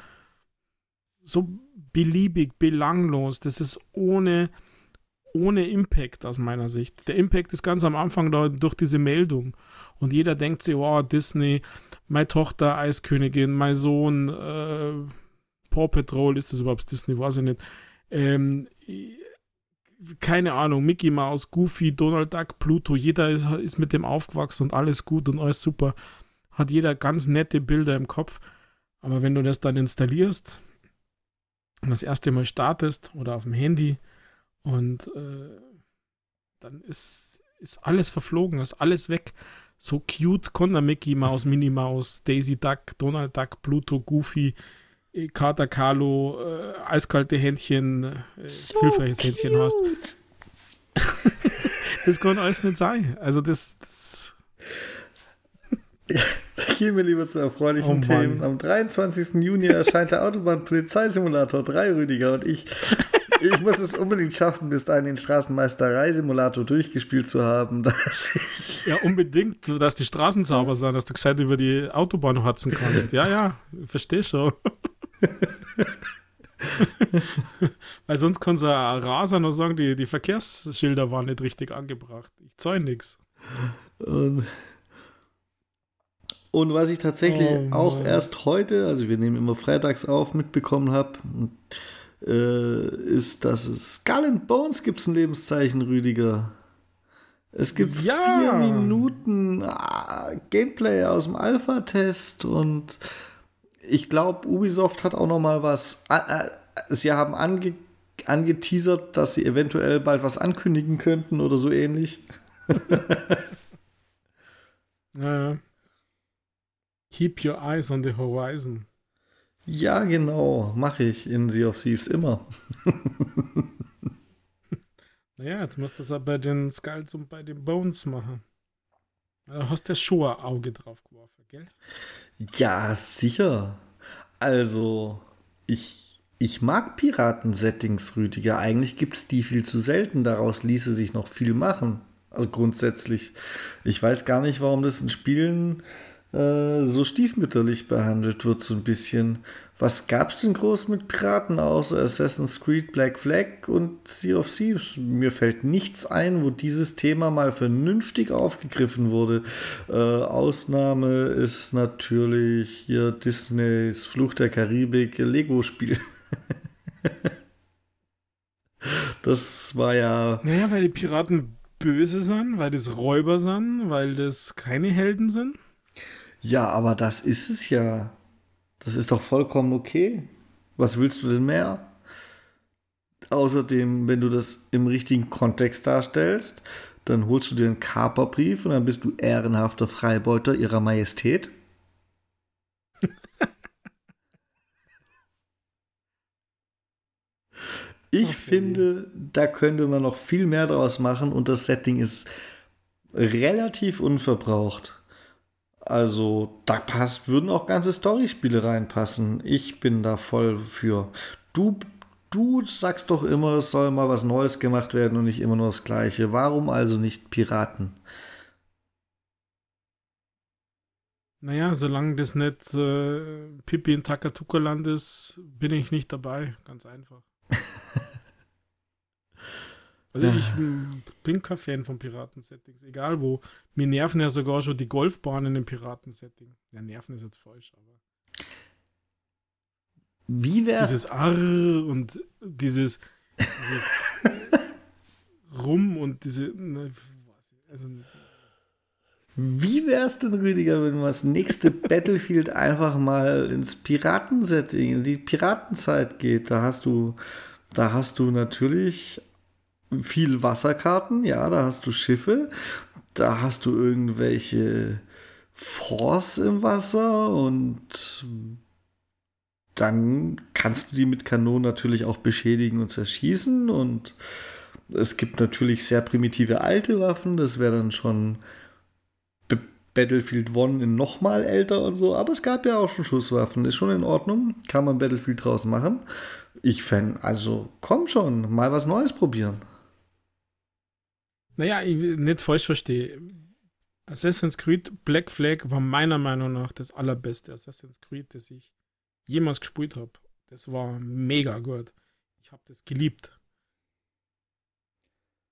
so beliebig, belanglos. Das ist ohne, ohne Impact aus meiner Sicht. Der Impact ist ganz am Anfang da durch diese Meldung. Und jeder denkt sich, oh, Disney, meine Tochter Eiskönigin, mein Sohn äh, Paw Patrol, ist das überhaupt Disney, weiß ich nicht. Ähm, keine Ahnung, Mickey Mouse, Goofy, Donald Duck, Pluto, jeder ist, ist mit dem aufgewachsen und alles gut und alles super. Hat jeder ganz nette Bilder im Kopf. Aber wenn du das dann installierst und das erste Mal startest oder auf dem Handy und äh, dann ist, ist alles verflogen, ist alles weg so cute kann der Mickey Mouse, Minnie Mouse, Daisy Duck, Donald Duck, Pluto, Goofy, äh, Kater Carlo, äh, eiskalte Händchen, äh, so hilfreiches cute. Händchen hast. <laughs> das kann alles nicht sein. Also das, das <laughs> Gehen wir lieber zu erfreulichen oh Themen. Am 23. Juni erscheint der <laughs> Autobahn-Polizeisimulator 3, Rüdiger und ich ich muss es unbedingt schaffen, bis dahin den Straßenmeisterei-Simulator durchgespielt zu haben. ja, unbedingt, dass die Straßen sauber sind, dass du gescheit über die Autobahn hatzen kannst. Ja, ja, verstehe schon. <laughs> Weil sonst kann so ein Raser noch sagen, die, die Verkehrsschilder waren nicht richtig angebracht. Ich zahle nichts. Und, und, was ich tatsächlich oh, auch erst heute, also wir nehmen immer freitags auf, mitbekommen habe, äh, ist, dass es Skull and Bones gibt ein Lebenszeichen, Rüdiger. Es gibt ja. vier Minuten ah, Gameplay aus dem Alpha-Test und ich glaube, Ubisoft hat auch noch mal was. Äh, sie haben ange, angeteasert, dass sie eventuell bald was ankündigen könnten oder so ähnlich. <laughs> ja. Keep your eyes on the horizon. Ja, genau, mache ich in Sea of Thieves immer. <laughs> naja, jetzt musst du es aber bei den Skulls und bei den Bones machen. Da hast du schon ein Auge drauf geworfen, gell? Ja, sicher. Also, ich, ich mag Piraten-Settings, Rüdiger. Eigentlich gibt es die viel zu selten. Daraus ließe sich noch viel machen. Also grundsätzlich. Ich weiß gar nicht, warum das in Spielen äh, so stiefmütterlich behandelt wird, so ein bisschen. Was gab's denn groß mit Piraten außer Assassin's Creed Black Flag und Sea of Thieves? Mir fällt nichts ein, wo dieses Thema mal vernünftig aufgegriffen wurde. Äh, Ausnahme ist natürlich hier Disneys Fluch der Karibik Lego-Spiel. <laughs> das war ja. Naja, weil die Piraten böse sind, weil das Räuber sind, weil das keine Helden sind. Ja, aber das ist es ja. Das ist doch vollkommen okay. Was willst du denn mehr? Außerdem, wenn du das im richtigen Kontext darstellst, dann holst du dir einen Kaperbrief und dann bist du ehrenhafter Freibeuter ihrer Majestät. <laughs> ich okay. finde, da könnte man noch viel mehr draus machen und das Setting ist relativ unverbraucht. Also da passt, würden auch ganze Storyspiele reinpassen. Ich bin da voll für. Du, du sagst doch immer, es soll mal was Neues gemacht werden und nicht immer nur das Gleiche. Warum also nicht Piraten? Naja, solange das nicht äh, Pippi in Takatuka-Land ist, bin ich nicht dabei. Ganz einfach. <laughs> Also ich bin kein Fan von Piraten-Settings, egal wo. Mir nerven ja sogar schon die Golfbahnen im Piraten-Setting. Ja, nerven ist jetzt falsch, aber. Wie wäre Dieses Arr und dieses, dieses <laughs> Rum und diese. Ne, also, wie wär's denn, Rüdiger, wenn man das nächste Battlefield einfach mal ins Piratensetting, in die Piratenzeit geht? Da hast du, da hast du natürlich viel Wasserkarten, ja, da hast du Schiffe. da hast du irgendwelche Force im Wasser und dann kannst du die mit Kanonen natürlich auch beschädigen und zerschießen und es gibt natürlich sehr primitive alte Waffen, das wäre dann schon Battlefield One in nochmal älter und so, aber es gab ja auch schon Schusswaffen, ist schon in Ordnung, kann man Battlefield draus machen. Ich fände, also komm schon, mal was Neues probieren. Naja, ich nicht falsch verstehe. Assassin's Creed Black Flag war meiner Meinung nach das allerbeste Assassin's Creed, das ich jemals gespielt habe. Das war mega gut. Ich habe das geliebt.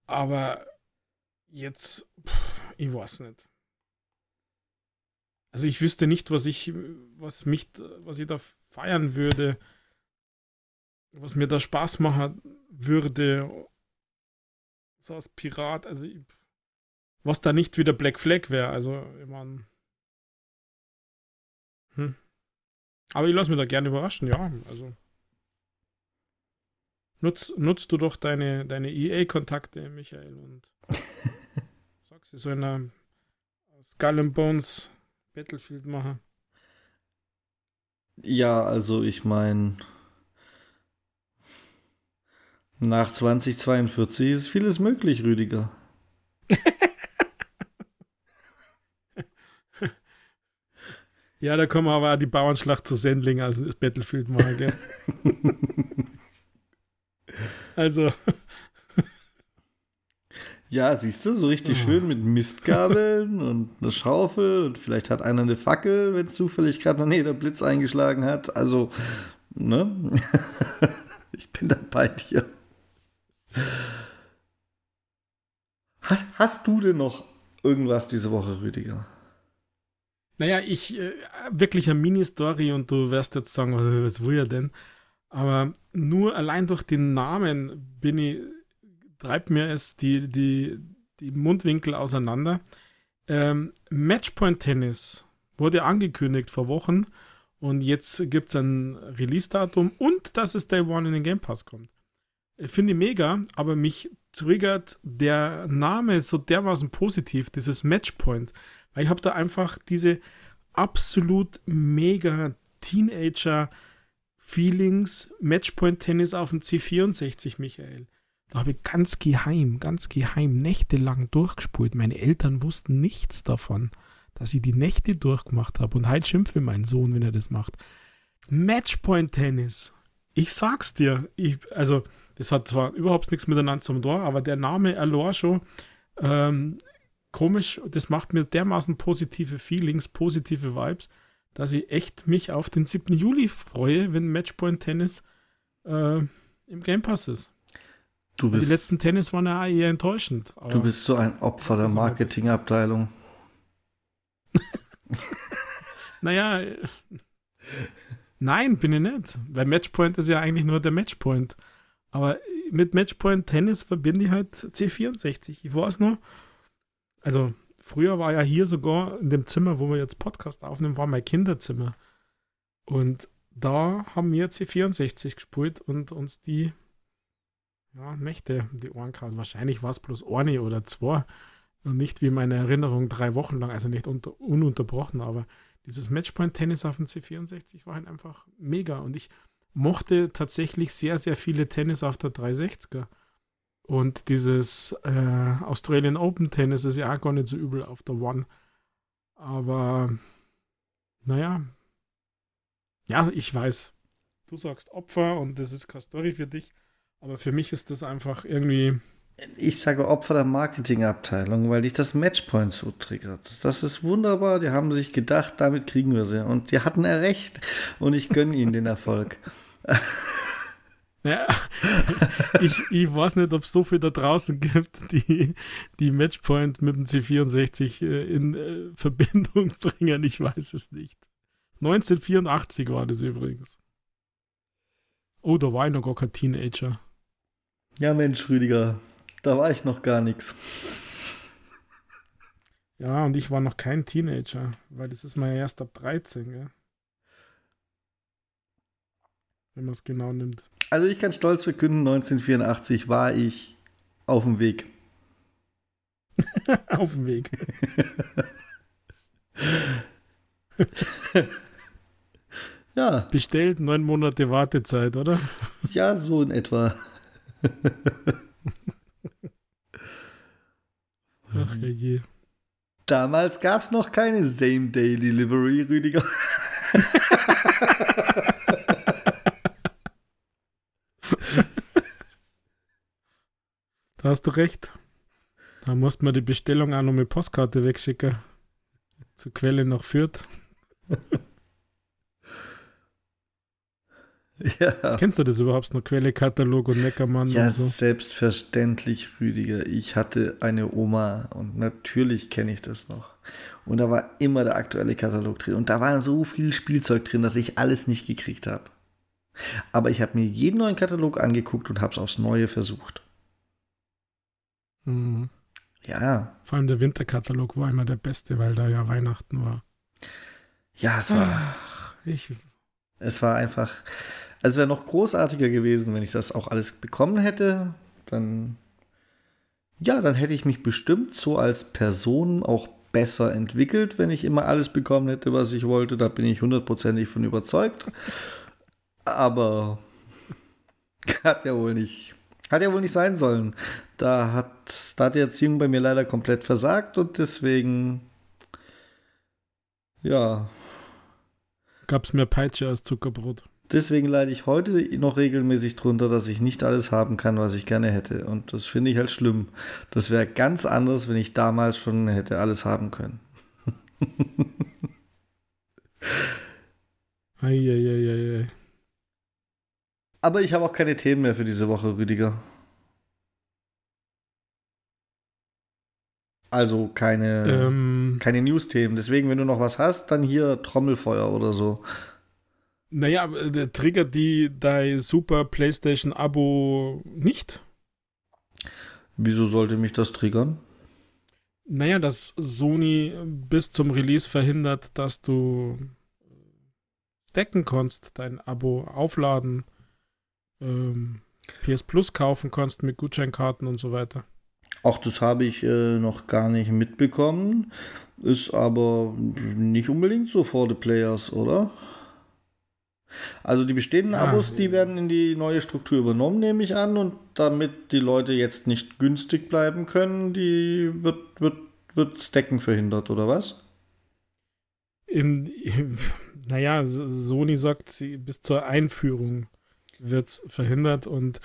Aber jetzt, pff, ich weiß nicht. Also ich wüsste nicht, was ich, was mich, was ich da feiern würde, was mir da Spaß machen würde, so als Pirat, also was da nicht wieder Black Flag wäre, also ich meine, hm. Aber ich lasse mich da gerne überraschen, ja, also nutz, nutzt du doch deine, deine EA-Kontakte, Michael, und <laughs> sag sie so in einer Skull and Bones Battlefield machen. Ja, also ich meine, nach 2042 ist vieles möglich, Rüdiger. <laughs> ja, da kommen wir aber die Bauernschlacht zu Sendling als Battlefield machen, gell? <laughs> also. <laughs> Ja, siehst du, so richtig oh. schön mit Mistgabeln und einer Schaufel und vielleicht hat einer eine Fackel, wenn zufällig gerade daneben der Blitz eingeschlagen hat. Also, ne? ich bin da bei dir. Hast, hast du denn noch irgendwas diese Woche, Rüdiger? Naja, ich, äh, wirklich eine Mini-Story und du wirst jetzt sagen, was will er denn? Aber nur allein durch den Namen bin ich treibt mir es die, die, die Mundwinkel auseinander. Ähm, Matchpoint-Tennis wurde angekündigt vor Wochen und jetzt gibt es ein Release-Datum und dass es Day One in den Game Pass kommt. Finde ich mega, aber mich triggert der Name so dermaßen positiv, dieses Matchpoint. Weil ich habe da einfach diese absolut mega Teenager-Feelings, Matchpoint-Tennis auf dem C64, Michael. Da habe ich ganz geheim, ganz geheim nächtelang durchgespult. Meine Eltern wussten nichts davon, dass ich die Nächte durchgemacht habe. Und halt schimpfe mein Sohn, wenn er das macht. Matchpoint-Tennis. Ich sag's dir. Ich, also, das hat zwar überhaupt nichts miteinander zum tun, aber der Name erlor schon. Ähm, komisch, das macht mir dermaßen positive Feelings, positive Vibes, dass ich echt mich auf den 7. Juli freue, wenn Matchpoint Tennis äh, im Game Pass ist. Du bist, die letzten Tennis waren ja eher enttäuschend. du bist so ein Opfer der Marketingabteilung. <laughs> naja, nein, bin ich nicht. Weil Matchpoint ist ja eigentlich nur der Matchpoint. Aber mit Matchpoint Tennis verbinde ich halt C64. Ich weiß noch, also früher war ja hier sogar in dem Zimmer, wo wir jetzt Podcast aufnehmen, war mein Kinderzimmer. Und da haben wir C64 gespielt und uns die ja, Nächte die Ohren gehauen. Wahrscheinlich war es bloß eine oder zwei. Und nicht wie meine Erinnerung drei Wochen lang, also nicht unter, ununterbrochen, aber dieses Matchpoint-Tennis auf dem C64 war halt einfach mega. Und ich mochte tatsächlich sehr, sehr viele Tennis auf der 360er. Und dieses äh, Australian Open Tennis ist ja auch gar nicht so übel auf der One. Aber naja. Ja, ich weiß. Du sagst Opfer und das ist keine Story für dich. Aber für mich ist das einfach irgendwie. Ich sage Opfer der Marketingabteilung, weil dich das Matchpoint so triggert. Das ist wunderbar. Die haben sich gedacht, damit kriegen wir sie. Und die hatten er recht. Und ich gönne ihnen den Erfolg. <laughs> Ja, ich, ich weiß nicht, ob es so viel da draußen gibt, die, die Matchpoint mit dem C64 äh, in äh, Verbindung <laughs> bringen. Ich weiß es nicht. 1984 war das übrigens. Oh, da war ich noch gar kein Teenager. Ja, Mensch, Rüdiger, da war ich noch gar nichts. Ja, und ich war noch kein Teenager, weil das ist mal erst ab 13, gell? Wenn man es genau nimmt. Also ich kann stolz verkünden, 1984 war ich auf dem Weg. <laughs> Auf dem Weg. <laughs> ja. Bestellt, neun Monate Wartezeit, oder? Ja, so in etwa. <laughs> Ach ja je. Damals gab es noch keine Same-Day-Delivery, Rüdiger. <laughs> da hast du recht. Da musste man die Bestellung auch noch mit Postkarte wegschicken. Zur Quelle nach Fürth. <laughs> Ja. Kennst du das überhaupt noch? Quelle-Katalog und Neckermann Ja, und so? selbstverständlich, Rüdiger. Ich hatte eine Oma und natürlich kenne ich das noch. Und da war immer der aktuelle Katalog drin. Und da war so viel Spielzeug drin, dass ich alles nicht gekriegt habe. Aber ich habe mir jeden neuen Katalog angeguckt und habe es aufs Neue versucht. Mhm. Ja, Vor allem der Winterkatalog war immer der beste, weil da ja Weihnachten war. ja, es war, Ich, es war einfach, es wäre noch großartiger gewesen, wenn ich das auch alles bekommen hätte. Dann, ja, dann hätte ich mich bestimmt so als Person auch besser entwickelt, wenn ich immer alles bekommen hätte, was ich wollte. Da bin ich hundertprozentig von überzeugt. Aber <laughs> hat ja wohl nicht, hat ja wohl nicht sein sollen. Da hat, da hat die Erziehung bei mir leider komplett versagt und deswegen, ja, gab es mehr Peitsche als Zuckerbrot. Deswegen leide ich heute noch regelmäßig drunter, dass ich nicht alles haben kann, was ich gerne hätte. Und das finde ich halt schlimm. Das wäre ganz anders, wenn ich damals schon hätte alles haben können. <laughs> Eieieiei. Aber ich habe auch keine Themen mehr für diese Woche, Rüdiger. Also keine, Ähm, keine News-Themen. Deswegen, wenn du noch was hast, dann hier Trommelfeuer oder so. Naja, der triggert die dein Super PlayStation-Abo nicht? Wieso sollte mich das triggern? Naja, dass Sony bis zum Release verhindert, dass du stacken kannst, dein Abo aufladen, ähm, PS Plus kaufen kannst mit Gutscheinkarten und so weiter. Auch das habe ich äh, noch gar nicht mitbekommen. Ist aber nicht unbedingt so for the players, oder? Also die bestehenden Ja, Abos, die werden in die neue Struktur übernommen, nehme ich an. Und damit die Leute jetzt nicht günstig bleiben können, die wird, wird, wird Stacken verhindert, oder was? Im, naja, Sony sagt, sie, bis zur Einführung wird es verhindert und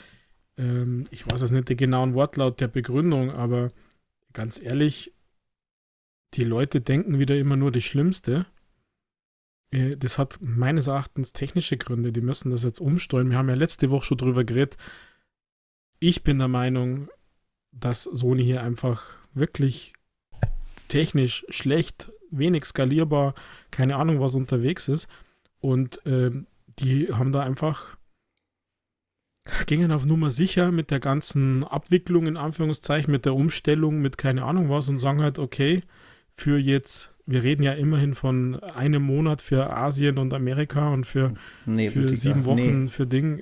ähm, ich weiß jetzt nicht den genauen Wortlaut der Begründung, aber ganz ehrlich, die Leute denken wieder immer nur das Schlimmste. Äh, Das hat meines Erachtens technische Gründe. Die müssen das jetzt umsteuern. Wir haben ja letzte Woche schon drüber geredet. Ich bin der Meinung, dass Sony hier einfach wirklich technisch schlecht, wenig skalierbar, keine Ahnung, was unterwegs ist. Und ähm, die haben da einfach gingen auf Nummer sicher mit der ganzen Abwicklung in Anführungszeichen, mit der Umstellung, mit keine Ahnung was und sagen halt, okay, für jetzt, wir reden ja immerhin von einem Monat für Asien und Amerika und für, Nee, für Rüdiger. sieben Wochen Nee, für Ding,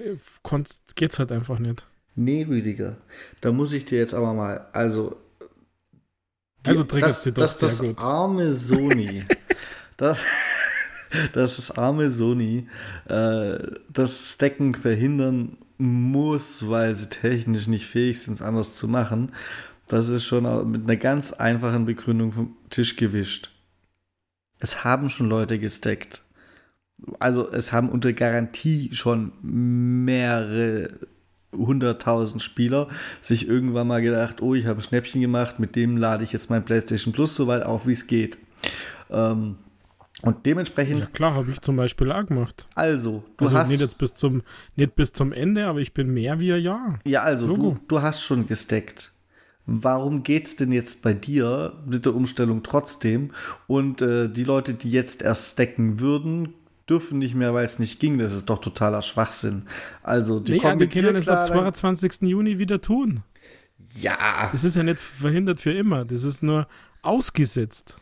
geht's halt einfach nicht. nee, Rüdiger. Da muss ich dir jetzt aber mal, also. die- Also triggert's das, das, sehr das gut. arme Sony. <laughs> das, das arme Sony. Äh, das Stacken verhindern muss, weil sie technisch nicht fähig sind, es anders zu machen. Das ist schon mit einer ganz einfachen Begründung vom Tisch gewischt. Es haben schon Leute gesteckt. Also es haben unter Garantie schon mehrere hunderttausend Spieler sich irgendwann mal gedacht, oh, ich habe ein Schnäppchen gemacht, mit dem lade ich jetzt mein PlayStation Plus so weit auf, wie es geht. Ähm, und dementsprechend, Ja klar, habe ich zum Beispiel auch gemacht. also, du also hast, nicht jetzt bis zum, nicht bis zum Ende, aber ich bin mehr wie ein Jahr. ja, also, du, du hast schon gesteckt. Warum geht's denn jetzt bei dir mit der Umstellung trotzdem? Und äh, die Leute, die jetzt erst stacken würden, dürfen nicht mehr, weil es nicht ging. Das ist doch totaler Schwachsinn. Also, die Nee, kommen mit dir können es ab klar. dann- 22. Juni wieder tun. Ja, Das ist ja nicht verhindert für immer. Das ist nur ausgesetzt.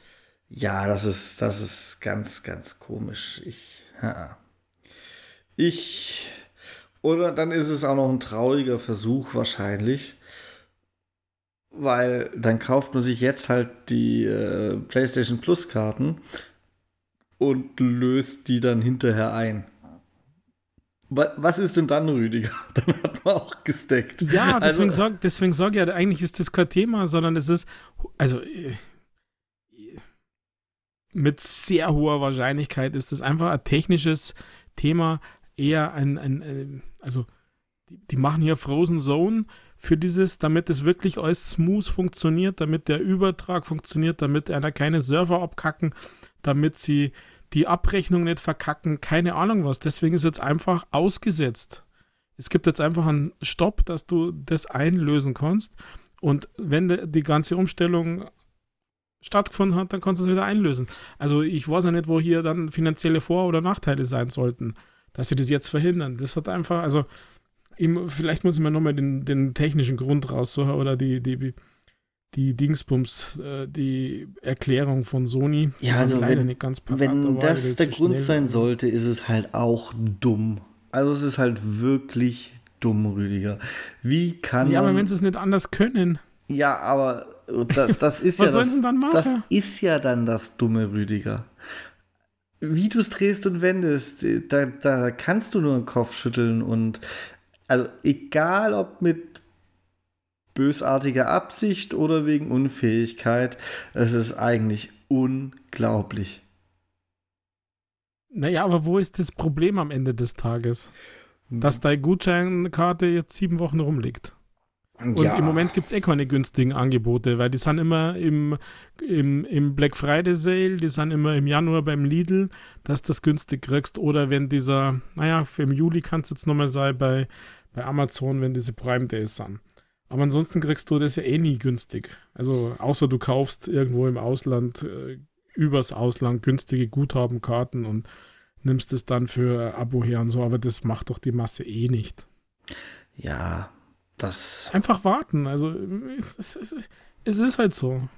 Ja, das ist, das ist ganz, ganz komisch. Ich, ja. ich, oder dann ist es auch noch ein trauriger Versuch wahrscheinlich. Weil dann kauft man sich jetzt halt die äh, PlayStation Plus Karten und löst die dann hinterher ein. Was ist denn dann, Rüdiger? <laughs> Dann hat man auch gesteckt. Ja, deswegen also, sage deswegen sag ich ja, eigentlich ist das kein Thema, sondern es ist, also äh, mit sehr hoher Wahrscheinlichkeit ist das einfach ein technisches Thema, eher ein, ein, ein also die, die, machen hier Frozen Zone für dieses, damit es wirklich alles smooth funktioniert, damit der Übertrag funktioniert, damit einer keine Server abkacken, damit sie die Abrechnung nicht verkacken, keine Ahnung was. Deswegen ist jetzt einfach ausgesetzt. Es gibt jetzt einfach einen Stopp, dass du das einlösen kannst. Und wenn die ganze Umstellung stattgefunden hat, dann kannst du es wieder einlösen. Also ich weiß ja nicht, wo hier dann finanzielle Vor- oder Nachteile sein sollten, dass sie das jetzt verhindern. Das hat einfach, also vielleicht muss ich mir nochmal den, den technischen Grund raussuchen oder die, die, die Dingsbums, äh, die Erklärung von Sony. Ja, also wenn, parat, wenn das der Grund sein sollte, ist es halt auch dumm. Also es ist halt wirklich dumm, Rüdiger. Wie kann Ja, aber wenn sie es nicht anders können. Ja, aber das, das ist <laughs> ja das, das ist ja dann das dumme Rüdiger. Wie du es drehst und wendest, da, da kannst du nur den Kopf schütteln und also egal ob mit bösartiger Absicht oder wegen Unfähigkeit. Es ist eigentlich unglaublich. Naja, aber wo ist das Problem am Ende des Tages? Dass deine Gutscheinkarte jetzt sieben Wochen rumliegt. Und ja. im Moment gibt es eh keine günstigen Angebote, weil die sind immer im, im, im Black Friday Sale, die sind immer im Januar beim Lidl, dass du das günstig kriegst. Oder wenn dieser, naja, im Juli kann es jetzt nochmal sein bei, bei Amazon, wenn diese Prime Days sind. Aber ansonsten kriegst du das ja eh nie günstig. Also außer du kaufst irgendwo im Ausland, äh, übers Ausland günstige Guthabenkarten und nimmst es dann für Abo her und so, aber das macht doch die Masse eh nicht. Ja, das. Einfach warten. Also es, es, es ist halt so.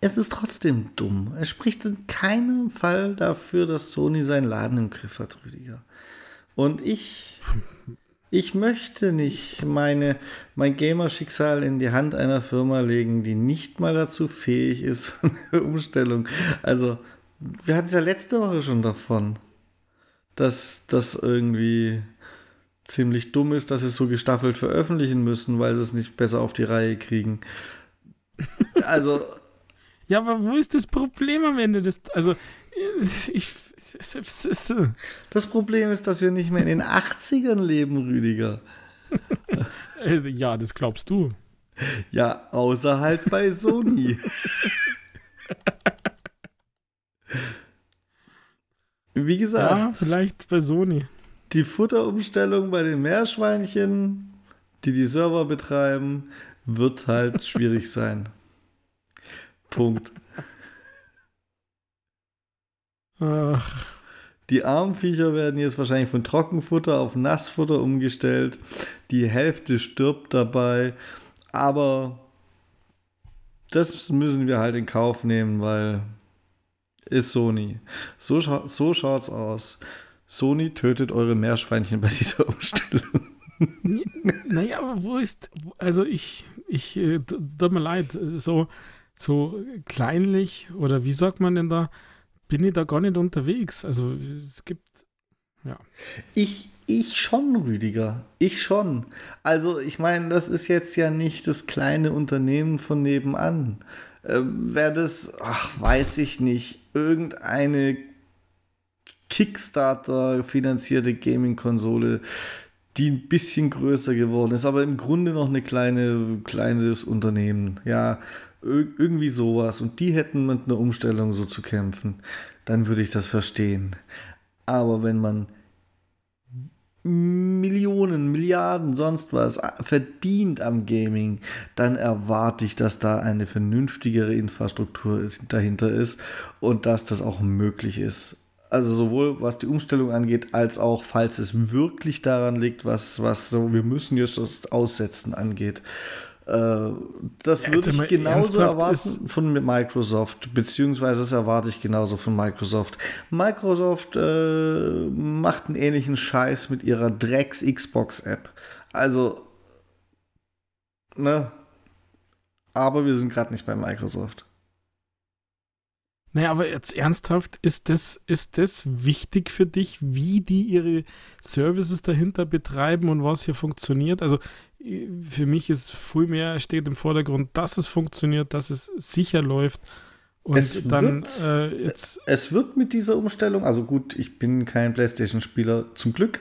Es ist trotzdem dumm. Es spricht in keinem Fall dafür, dass Sony seinen Laden im Griff hat, Rüdiger. Und ich Ich möchte nicht meine, mein Gamer-Schicksal in die Hand einer Firma legen, die nicht mal dazu fähig ist für eine Umstellung. Also, wir hatten es ja letzte Woche schon davon, dass das irgendwie ziemlich dumm ist, dass sie es so gestaffelt veröffentlichen müssen, weil sie es nicht besser auf die Reihe kriegen. <laughs> Also. ja, aber wo ist das Problem am Ende des. Also, ich das Problem ist, dass wir nicht mehr in den 80ern leben, Rüdiger. Äh, ja, das glaubst du. Ja, außer halt bei Sony. <laughs> Wie gesagt. Ja, vielleicht bei Sony. Die Futterumstellung bei den Meerschweinchen, die die Server betreiben, wird halt <laughs> schwierig sein. Punkt. Ach. Die Armviecher werden jetzt wahrscheinlich von Trockenfutter auf Nassfutter umgestellt. Die Hälfte stirbt dabei. Aber das müssen wir halt in Kauf nehmen, weil ist Sony. So, scha so schaut's aus. Sony tötet eure Meerschweinchen bei dieser Umstellung. naja, aber wo ist, also ich, ich, äh, tut mir leid, so, so kleinlich oder wie sagt man denn da, bin ich da gar nicht unterwegs. Also es gibt, ja. Ich, ich schon, Rüdiger. Ich schon. Also ich meine, das ist jetzt ja nicht das kleine Unternehmen von nebenan. Ähm, Wäre das, ach, weiß ich nicht, irgendeine Kickstarter finanzierte Gaming-Konsole, die ein bisschen größer geworden ist, aber im Grunde noch eine kleine, kleines Unternehmen. Ja, irgendwie sowas. Und die hätten mit einer Umstellung so zu kämpfen, dann würde ich das verstehen. Aber wenn man Millionen, Milliarden, sonst was verdient am Gaming, dann erwarte ich, dass da eine vernünftigere Infrastruktur dahinter ist und dass das auch möglich ist. Also sowohl was die Umstellung angeht, als auch falls es wirklich daran liegt, was, was so, wir müssen jetzt das Aussetzen angeht. Äh, das ja, würde ich genauso erwarten von Microsoft, beziehungsweise das erwarte ich genauso von Microsoft. Microsoft äh, macht einen ähnlichen Scheiß mit ihrer Drecks-Xbox-App. Also, ne? aber wir sind gerade nicht bei Microsoft. Naja, aber jetzt ernsthaft, ist das, ist das wichtig für dich, wie die ihre Services dahinter betreiben und was hier funktioniert? Also für mich ist viel mehr steht im Vordergrund, dass es funktioniert, dass es sicher läuft. Und es dann wird, äh, jetzt. Es wird mit dieser Umstellung, also gut, ich bin kein PlayStation-Spieler, zum Glück.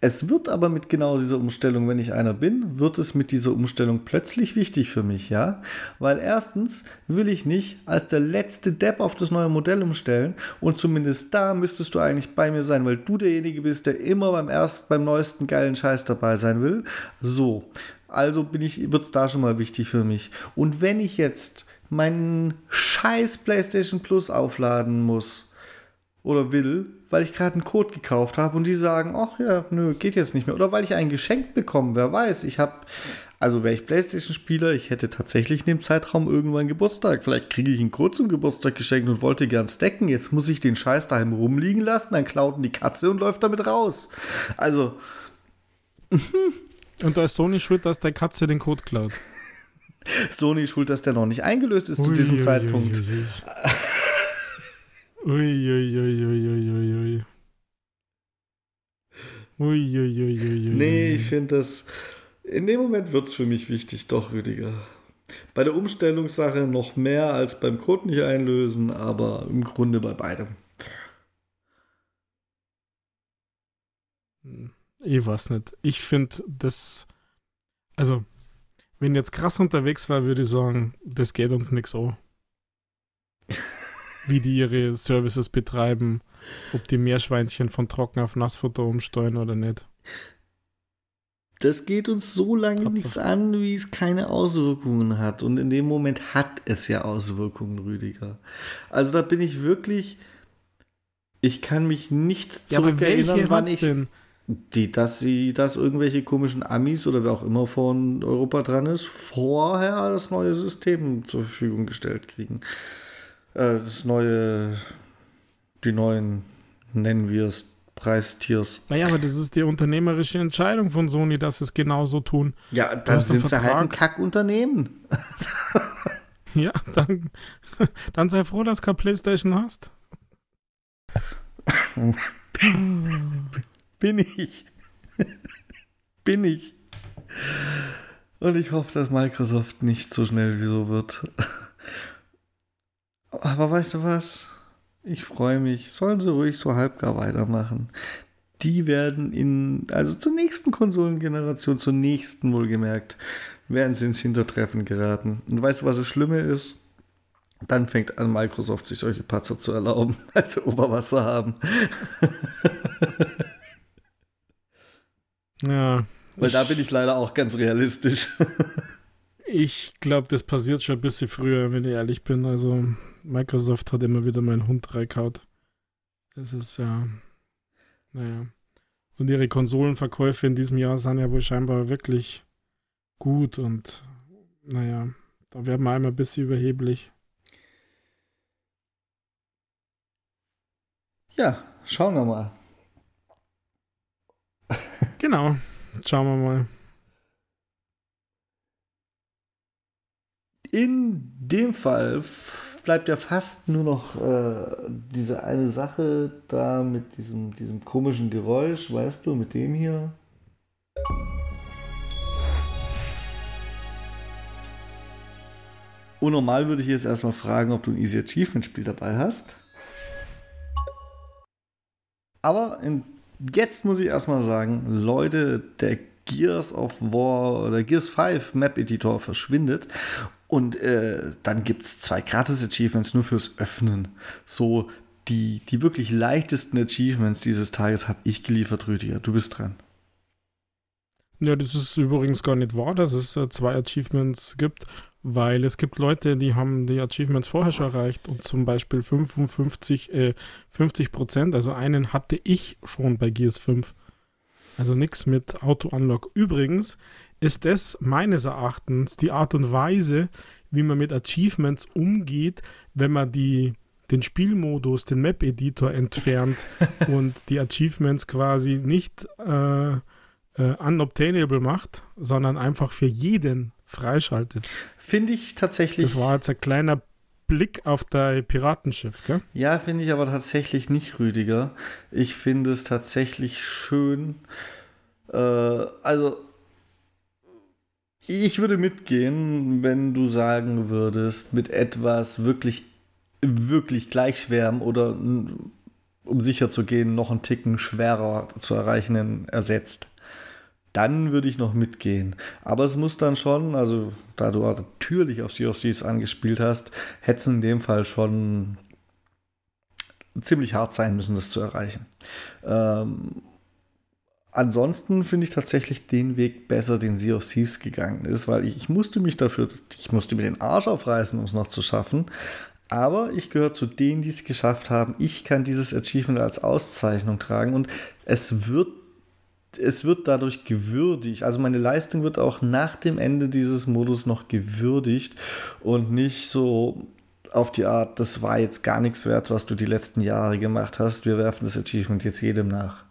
Es wird aber mit genau dieser Umstellung, wenn ich einer bin, wird es mit dieser Umstellung plötzlich wichtig für mich, ja? Weil erstens will ich nicht als der letzte Depp auf das neue Modell umstellen und zumindest da müsstest du eigentlich bei mir sein, weil du derjenige bist, der immer beim ersten, beim neuesten geilen Scheiß dabei sein will. So. Also bin ich, wird es da schon mal wichtig für mich. Und wenn ich jetzt meinen scheiß PlayStation Plus aufladen muss, oder will, weil ich gerade einen Code gekauft habe und die sagen, ach ja, nö, geht jetzt nicht mehr. Oder weil ich ein Geschenk bekomme, wer weiß. Ich habe, also wäre ich Playstation-Spieler, ich hätte tatsächlich in dem Zeitraum irgendwann Geburtstag. Vielleicht kriege ich einen Code zum Geburtstag geschenkt und wollte gern stacken. Jetzt muss ich den Scheiß daheim rumliegen lassen, dann klaut die Katze und läuft damit raus. Also. <laughs> und da ist Sony schuld, dass der Katze den Code klaut. Sony schuld, dass der noch nicht eingelöst ist ui, zu diesem ui, Zeitpunkt. Ui, Uiuiuiuiui. Uiuiuiui. Nee, ich finde das. In dem Moment wird es für mich wichtig, doch, Rüdiger. Bei der Umstellungssache noch mehr als beim Code nicht einlösen, aber im Grunde bei beidem. Ich weiß nicht. Ich finde das. Also, wenn jetzt krass unterwegs war, würde ich sagen, das geht uns nichts an wie die ihre Services betreiben, ob die Meerschweinchen von trocken auf Nassfutter umsteuern oder nicht. Das geht uns so lange nichts an, wie es keine Auswirkungen hat. Und in dem Moment hat es ja Auswirkungen, Rüdiger. Also da bin ich wirklich. Ich kann mich nicht zurückerinnern, ja, wann ich. Denn? Die, dass sie, dass irgendwelche komischen Amis oder wer auch immer von Europa dran ist, vorher das neue System zur Verfügung gestellt kriegen. Äh, das neue, die neuen, nennen wir es, Preistiers. Naja, aber das ist die unternehmerische Entscheidung von Sony, dass sie es genauso tun. Ja, dann sind sie halt ein Kackunternehmen. <laughs> ja, dann, <laughs> dann sei froh, dass du keine Playstation hast. <laughs> Bin ich. Bin ich. Und ich hoffe, dass Microsoft nicht so schnell wie so wird. Aber weißt du was? Ich freue mich. Sollen sie ruhig so halbgar weitermachen. Die werden in, also zur nächsten Konsolengeneration, zur nächsten wohlgemerkt, werden sie ins Hintertreffen geraten. Und weißt du, was das Schlimme ist? Dann fängt an, Microsoft sich solche Patzer zu erlauben, <laughs> als sie Oberwasser haben. <laughs> ja. Weil da bin ich leider auch ganz realistisch. <laughs> ich glaube, das passiert schon ein bisschen früher, wenn ich ehrlich bin. Also Microsoft hat immer wieder meinen Hund reikaut. Das ist ja, naja. Und ihre Konsolenverkäufe in diesem Jahr sind ja wohl scheinbar wirklich gut und naja, da werden wir einmal ein bisschen überheblich. Ja, schauen wir mal. genau, schauen wir mal. In dem Fall bleibt ja fast nur noch äh, diese eine Sache da mit diesem, diesem komischen Geräusch, weißt du, mit dem hier. Und normal würde ich jetzt erstmal fragen, ob du ein Easy Achievement Spiel dabei hast. Aber in, jetzt muss ich erstmal sagen, Leute, der Gears of War oder Gears 5 Map Editor verschwindet und äh, dann gibt es zwei Gratis-Achievements nur fürs Öffnen. So, die, die wirklich leichtesten Achievements dieses Tages habe ich geliefert, Rüdiger. Du bist dran. Ja, das ist übrigens gar nicht wahr, dass es äh, zwei Achievements gibt, weil es gibt Leute, die haben die Achievements vorher schon erreicht und zum Beispiel 55, äh, 50 Prozent, also einen hatte ich schon bei Gears 5. Also nichts mit Auto-Unlock. Übrigens, ist das meines Erachtens die Art und Weise, wie man mit Achievements umgeht, wenn man die, den Spielmodus, den Map-Editor entfernt <laughs> und die Achievements quasi nicht äh, äh, unobtainable macht, sondern einfach für jeden freischaltet. Finde ich tatsächlich. Das war jetzt ein kleiner Blick auf dein Piratenschiff, gell? Ja, finde ich aber tatsächlich nicht, Rüdiger. Ich finde es tatsächlich schön. Äh, also, ich würde mitgehen, wenn du sagen würdest, mit etwas wirklich, wirklich gleich schwerem oder um sicher zu gehen, noch einen Ticken schwerer zu erreichenden ersetzt dann würde ich noch mitgehen. Aber es muss dann schon, also da du natürlich auf Sea of Thieves angespielt hast, hätte es in dem Fall schon ziemlich hart sein müssen, das zu erreichen. Ähm, ansonsten finde ich tatsächlich den Weg besser, den Sea of Thieves gegangen ist, weil ich, ich musste mich dafür, ich musste mir den Arsch aufreißen, um es noch zu schaffen. Aber ich gehöre zu denen, die es geschafft haben. Ich kann dieses Achievement als Auszeichnung tragen und es wird es wird dadurch gewürdigt. Also meine Leistung wird auch nach dem Ende dieses Modus noch gewürdigt und nicht so auf die Art, das war jetzt gar nichts wert, was du die letzten Jahre gemacht hast. Wir werfen das Achievement jetzt jedem nach.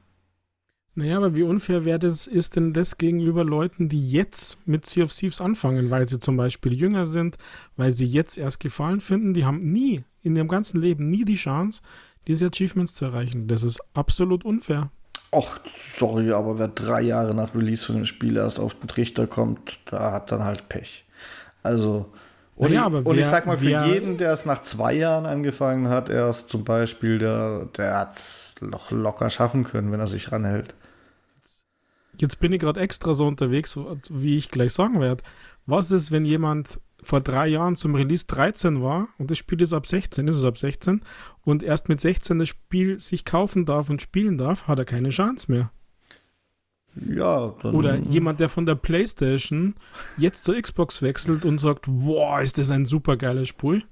Naja, aber wie unfair wäre das, ist denn das gegenüber Leuten, die jetzt mit Sea of Thieves anfangen, weil sie zum Beispiel jünger sind, weil sie jetzt erst Gefallen finden, die haben nie, in ihrem ganzen Leben, nie die Chance, diese Achievements zu erreichen. Das ist absolut unfair. Ach, sorry, aber wer drei Jahre nach Release von dem Spiel erst auf den Trichter kommt, da hat dann halt Pech. Also, und, ja, ich, und ich sag mal, für wer, jeden, der es nach zwei Jahren angefangen hat, erst zum Beispiel, der, der hat es noch locker schaffen können, wenn er sich ranhält. Jetzt bin ich gerade extra so unterwegs, wie ich gleich sagen werde. Was ist, wenn jemand vor drei Jahren zum Release 13 war und das Spiel ist ab 16, ist es ab 16 und erst mit 16 das Spiel sich kaufen darf und spielen darf, hat er keine Chance mehr. Ja, dann Oder jemand, der von der Playstation jetzt zur Xbox wechselt und sagt, boah, ist das ein super geiles Spiel.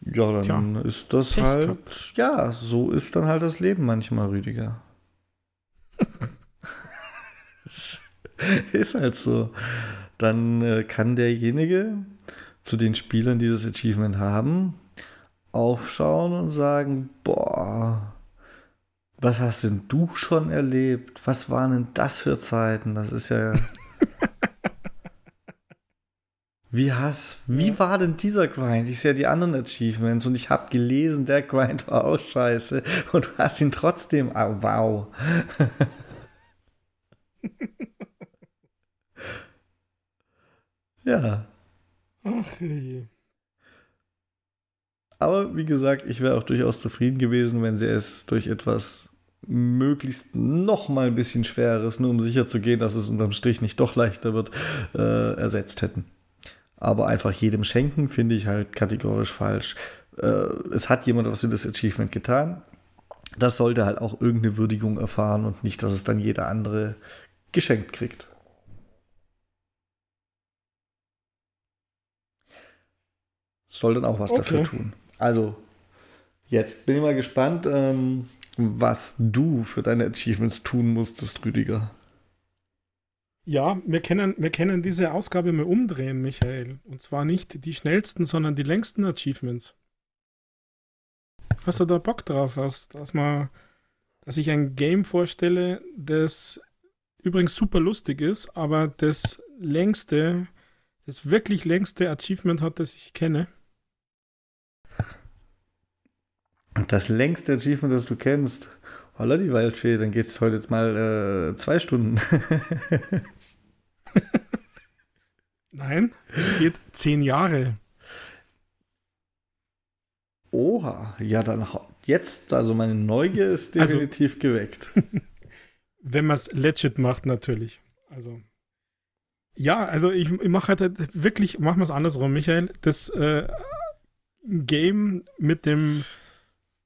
Ja, dann Tja, ist das halt, gehabt. ja, so ist dann halt das Leben manchmal, Rüdiger. <laughs> <laughs> ist halt so dann äh, kann derjenige zu den Spielern, die das Achievement haben, aufschauen und sagen, boah, was hast denn du schon erlebt? Was waren denn das für Zeiten? Das ist ja... <laughs> Wie hast, wie war denn dieser Grind? Ich sehe ja die anderen Achievements und ich habe gelesen, der Grind <laughs> war auch scheiße und du hast ihn trotzdem. Oh, wow. Ja. Ach je. Aber wie gesagt, ich wäre auch durchaus zufrieden gewesen, wenn sie es durch etwas möglichst noch mal ein bisschen schweres, nur um sicher zu gehen, dass es unterm Strich nicht doch leichter wird, äh, ersetzt hätten. Aber einfach jedem schenken, finde ich halt kategorisch falsch. Äh, es hat jemand was für das Achievement getan. Das sollte halt auch irgendeine Würdigung erfahren und nicht, dass es dann jeder andere geschenkt kriegt. Soll dann auch was okay. dafür tun. Also, jetzt bin ich mal gespannt, ähm, was du für deine Achievements tun musstest, Rüdiger. Ja, wir können, wir können diese Ausgabe mal umdrehen, Michael. Und zwar nicht die schnellsten, sondern die längsten Achievements. Hast du da Bock drauf, dass, dass, mal, dass ich ein Game vorstelle, das übrigens super lustig ist, aber das längste, das wirklich längste Achievement hat, das ich kenne? Das längste Achievement, das du kennst. Holla die Waldfee, dann geht es heute jetzt mal äh, zwei Stunden. <laughs> Nein, es geht zehn Jahre. Oha, ja, dann jetzt, also meine Neugier ist also definitiv also, geweckt. <laughs> Wenn man es legit macht, natürlich. Also. Ja, also ich, ich mache halt wirklich, machen wir es andersrum, Michael. Das äh, Game mit dem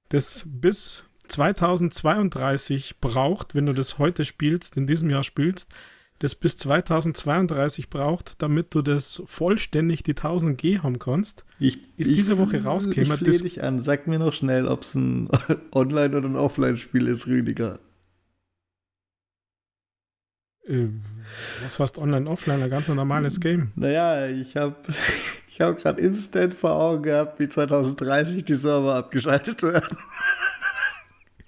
das bis 2032 braucht, wenn du das heute spielst, in diesem Jahr spielst, das bis 2032 braucht, damit du das vollständig die 1000 G haben kannst, ich, ist ich, diese Woche rausgekommen. Ich flehe dich an, sag mir noch schnell, ob es ein <laughs> Online- oder ein Offline-Spiel ist, Rüdiger. Was heißt Online, Offline? Ein ganz normales Game. Naja, ich habe <laughs> ich habe gerade instant vor Augen gehabt, wie 2030 die Server abgeschaltet werden.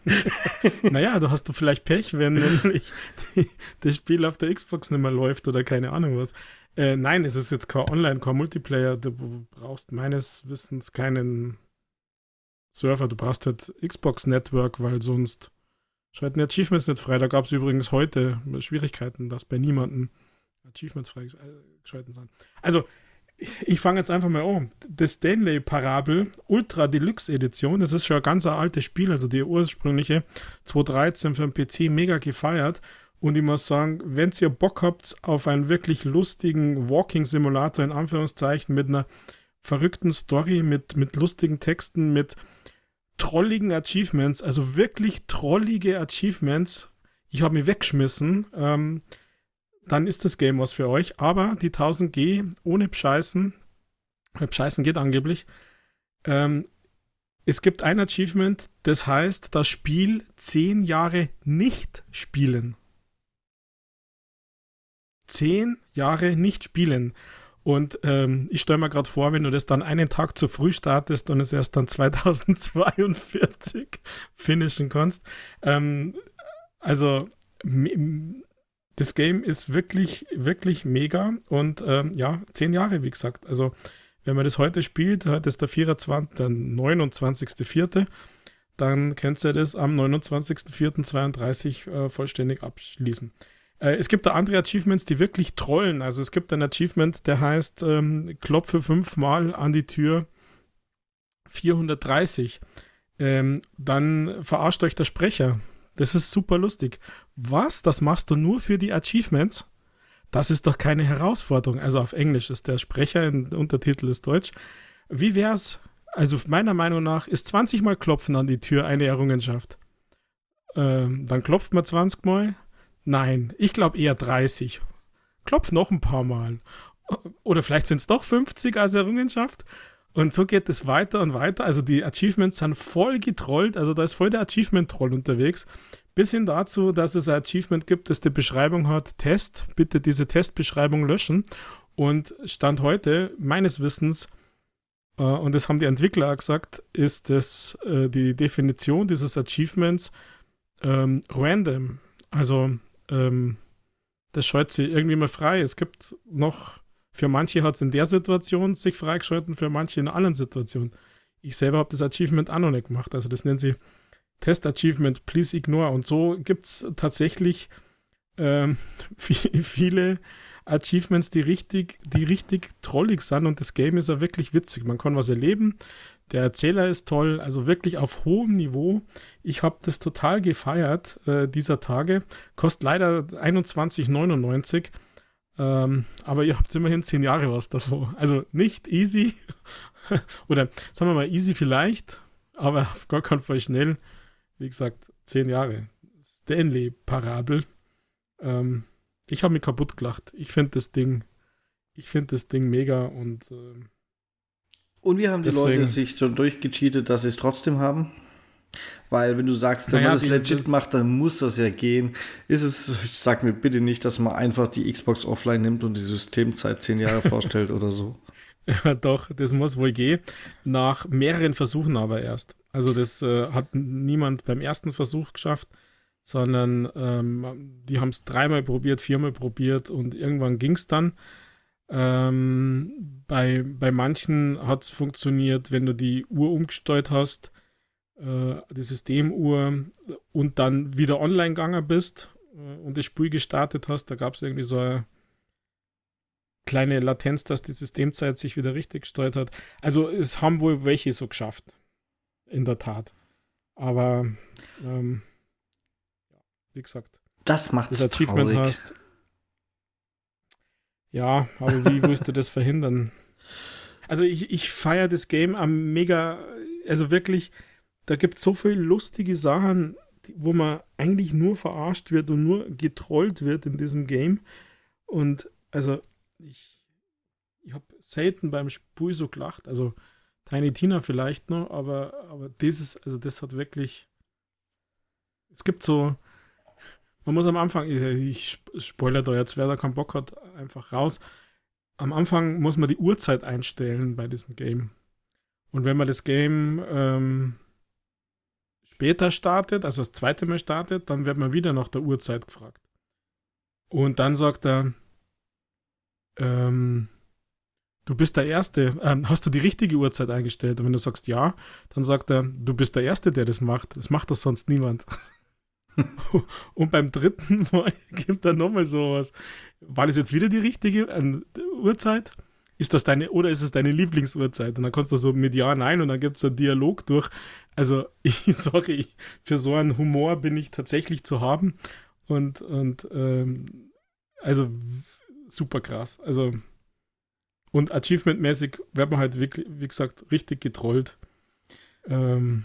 <laughs> naja, da hast du vielleicht Pech, wenn nämlich das Spiel auf der Xbox nicht mehr läuft oder keine Ahnung was. Äh, nein, es ist jetzt kein Online, kein Multiplayer. Du brauchst meines Wissens keinen Server. Du brauchst halt Xbox Network, weil sonst schalten Achievements nicht frei. Da gab es übrigens heute Schwierigkeiten, dass bei niemandem Achievements freigeschalten sind. Also, ich fange jetzt einfach mal an. Das Stanley Parabel Ultra Deluxe Edition, das ist schon ein ganz altes Spiel, also die ursprüngliche 2013 für den PC mega gefeiert. Und ich muss sagen, wenn ihr Bock habt auf einen wirklich lustigen Walking-Simulator in Anführungszeichen mit einer verrückten Story, mit, mit lustigen Texten, mit trolligen Achievements, also wirklich trollige Achievements, ich habe mich weggeschmissen, ähm, dann ist das Game was für euch. Aber die 1000G ohne Bescheißen, Bescheißen geht angeblich, ähm, es gibt ein Achievement, das heißt, das Spiel 10 Jahre nicht spielen zehn Jahre nicht spielen. Und ähm, ich stelle mir gerade vor, wenn du das dann einen Tag zu früh startest und es erst dann <laughs> 2042 finishen kannst. Ähm, also das Game ist wirklich, wirklich mega und ähm, ja, zehn Jahre, wie gesagt. Also wenn man das heute spielt, heute ist der 24., der 29.04., dann könnt ihr das am 29.04.32 äh, vollständig abschließen. Äh, es gibt da andere Achievements, die wirklich trollen. Also es gibt ein Achievement, der heißt ähm, Klopfe fünfmal an die Tür 430. Ähm, dann verarscht euch der Sprecher. Das ist super lustig. Was? Das machst du nur für die Achievements? Das ist doch keine Herausforderung. Also auf Englisch ist der Sprecher, der Untertitel ist Deutsch. Wie wär's? Also meiner Meinung nach ist 20 Mal Klopfen an die Tür eine Errungenschaft. Ähm, dann klopft man 20 Mal, Nein, ich glaube eher 30. Klopf noch ein paar Mal. Oder vielleicht sind es doch 50 als Errungenschaft. Und so geht es weiter und weiter. Also die Achievements sind voll getrollt. Also da ist voll der Achievement-Troll unterwegs. Bis hin dazu, dass es ein Achievement gibt, das die Beschreibung hat, Test, bitte diese Testbeschreibung löschen. Und Stand heute, meines Wissens, äh, und das haben die Entwickler auch gesagt, ist das äh, die Definition dieses Achievements ähm, random. Also ähm, das scheut sie irgendwie mal frei. Es gibt noch, für manche hat es in der Situation sich freigeschalten, für manche in allen Situationen. Ich selber habe das Achievement auch noch nicht gemacht. Also das nennen sie Test Achievement, please ignore. Und so gibt es tatsächlich ähm, <laughs> viele Achievements, die richtig, die richtig trollig sind und das Game ist ja wirklich witzig. Man kann was erleben, der Erzähler ist toll, also wirklich auf hohem Niveau. Ich habe das total gefeiert äh, dieser Tage. Kostet leider 21,99. Ähm, aber ihr habt immerhin zehn Jahre was davor. Also nicht easy. <laughs> Oder sagen wir mal easy vielleicht, aber auf gar keinen Fall schnell. Wie gesagt, zehn Jahre. Stanley-Parabel. Ähm, ich habe mich kaputt gelacht. Ich finde das Ding, ich finde das Ding mega und äh, und wie haben die Deswegen. Leute sich schon durchgecheatet, dass sie es trotzdem haben? Weil wenn du sagst, wenn naja, man das legit das macht, dann muss das ja gehen. Ist es, sag mir bitte nicht, dass man einfach die Xbox offline nimmt und die Systemzeit zehn Jahre vorstellt oder so. <laughs> Ja, doch, das muss wohl gehen. Nach mehreren Versuchen aber erst. Also das äh, hat niemand beim ersten Versuch geschafft, sondern ähm, die haben es dreimal probiert, viermal probiert und irgendwann ging es dann. Ähm, bei, bei manchen hat es funktioniert, wenn du die Uhr umgestellt hast, äh, die Systemuhr, und dann wieder online gegangen bist äh, und das Spiel gestartet hast. Da gab es irgendwie so eine kleine Latenz, dass die Systemzeit sich wieder richtig gesteuert hat. Also es haben wohl welche so geschafft. In der Tat. Aber ähm, wie gesagt, das macht Achievement traurig. hast, ja, aber wie <laughs> willst du das verhindern? Also ich, ich feiere das Game am mega, also wirklich, da gibt es so viele lustige Sachen, wo man eigentlich nur verarscht wird und nur getrollt wird in diesem Game. Und also ich, ich habe selten beim Spiel so gelacht. Also Tiny Tina vielleicht noch, aber, aber dieses, also das hat wirklich. Es gibt so, man muss am Anfang, ich, ich spoiler da jetzt, wer da keinen Bock hat, einfach raus. Am Anfang muss man die Uhrzeit einstellen bei diesem Game. Und wenn man das Game ähm, später startet, also das zweite Mal startet, dann wird man wieder nach der Uhrzeit gefragt. Und dann sagt er, ähm, du bist der Erste, ähm, hast du die richtige Uhrzeit eingestellt? Und wenn du sagst ja, dann sagt er, du bist der Erste, der das macht. Das macht das sonst niemand. <laughs> <laughs> und beim dritten <laughs> Mal gibt er nochmal sowas. War das jetzt wieder die richtige äh, Uhrzeit? Ist das deine, oder ist es deine Lieblingsuhrzeit? Und dann kannst du so mit Ja, Nein und dann gibt es einen Dialog durch. Also, <laughs> ich ich, für so einen Humor bin ich tatsächlich zu haben. Und, und ähm, also super krass. Also, und achievement-mäßig wird man halt wirklich, wie gesagt, richtig getrollt. Ähm,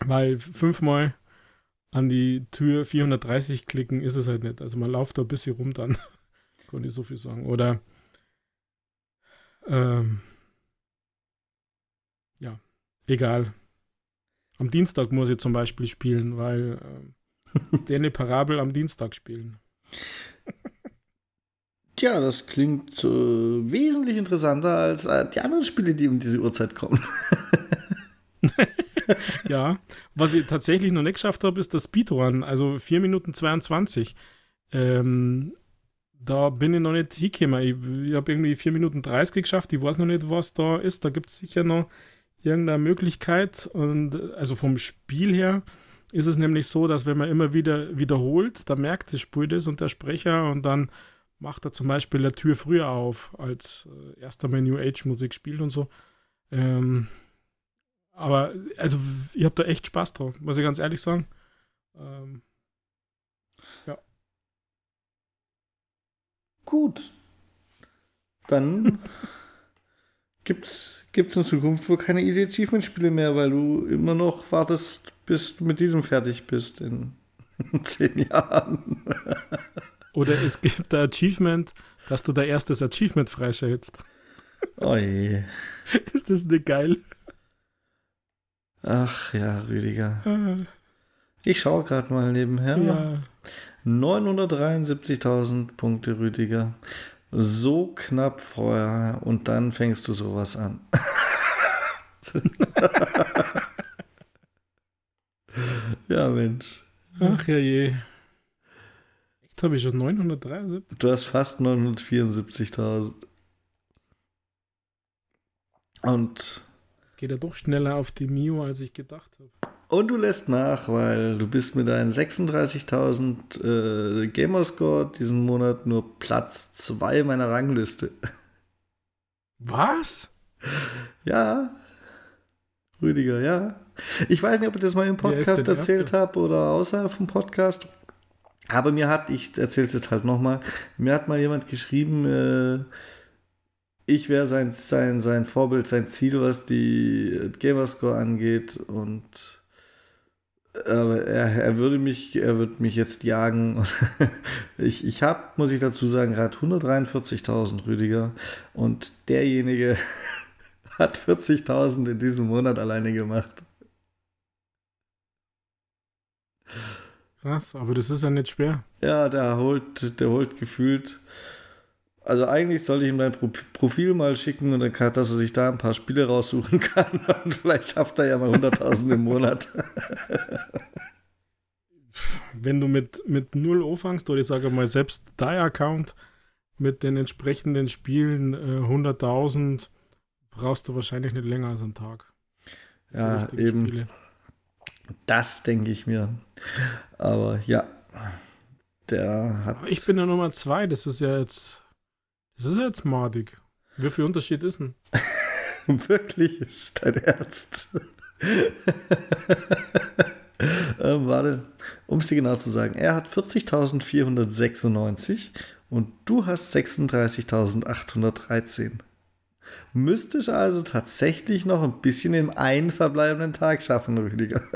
weil fünfmal an die Tür 430 klicken ist es halt nicht. Also man läuft da ein bisschen rum dann. <laughs> Kann ich so viel sagen. Oder ähm, ja, egal. Am Dienstag muss ich zum Beispiel spielen, weil äh, der Parabel am Dienstag spielen. Tja, das klingt äh, wesentlich interessanter als äh, die anderen Spiele, die um diese Uhrzeit kommen. <laughs> <laughs> ja, was ich tatsächlich noch nicht geschafft habe, ist das Speedrun, also 4 Minuten 22. Ähm, da bin ich noch nicht hingekommen. Ich, ich habe irgendwie 4 Minuten 30 geschafft. Ich weiß noch nicht, was da ist. Da gibt es sicher noch irgendeine Möglichkeit. Und also vom Spiel her ist es nämlich so, dass wenn man immer wieder wiederholt, da merkt das Spiel das und der Sprecher und dann macht er zum Beispiel eine Tür früher auf, als äh, erster mal New Age Musik spielt und so. Ähm, aber also ich habe da echt Spaß drauf, muss ich ganz ehrlich sagen. Ähm, ja. Gut. Dann <laughs> gibt's gibt's in Zukunft wohl keine Easy Achievement Spiele mehr, weil du immer noch wartest, bis du mit diesem fertig bist in <laughs> zehn Jahren. <laughs> Oder es gibt ein Achievement, dass du dein erstes Achievement freischaltst. Oh je. Ist das nicht geil? Ach ja, Rüdiger. Ich schaue gerade mal nebenher. Ja. 973.000 Punkte, Rüdiger. So knapp vorher und dann fängst du sowas an. <laughs> ja, Mensch. Ach ja je. Echt habe ich schon 973? Du hast fast 974.000. Und geht ja doch schneller auf die Mio, als ich gedacht habe. Und du lässt nach, weil du bist mit deinen 36.000 äh, Gamerscore diesen Monat nur Platz 2 meiner Rangliste. Was? Ja. Rüdiger, ja. Ich weiß nicht, ob ich das mal im Podcast erzählt habe oder außerhalb vom Podcast. Aber mir hat, ich erzähle es jetzt halt nochmal, mir hat mal jemand geschrieben, äh, ich wäre sein, sein, sein Vorbild, sein Ziel, was die Gamerscore angeht. Und aber er, er würde mich, er würde mich jetzt jagen. <laughs> ich ich habe, muss ich dazu sagen, gerade 143.000 Rüdiger. Und derjenige <laughs> hat 40.000 in diesem Monat alleine gemacht. Was? Aber das ist ja nicht schwer. Ja, der holt, der holt gefühlt also eigentlich sollte ich ihm dein Profil mal schicken und dann kann, dass er sich da ein paar Spiele raussuchen <laughs> kann und vielleicht schafft er ja mal 100.000 im Monat. Wenn du mit, mit null anfängst oder ich sage mal selbst dein Account mit den entsprechenden Spielen äh, 100.000 brauchst du wahrscheinlich nicht länger als einen Tag. Ja, eben. Spiele. Das denke ich mir. Aber ja, der hat. Aber ich bin ja Nummer zwei, das ist ja jetzt das ist jetzt madig. Wie viel Unterschied ist denn? <laughs> Wirklich ist dein Ernst. <laughs> ähm, warte, um es dir genau zu sagen, er hat 40.496 und du hast 36.813. Müsstest also tatsächlich noch ein bisschen im einen verbleibenden Tag schaffen, Rüdiger. <laughs>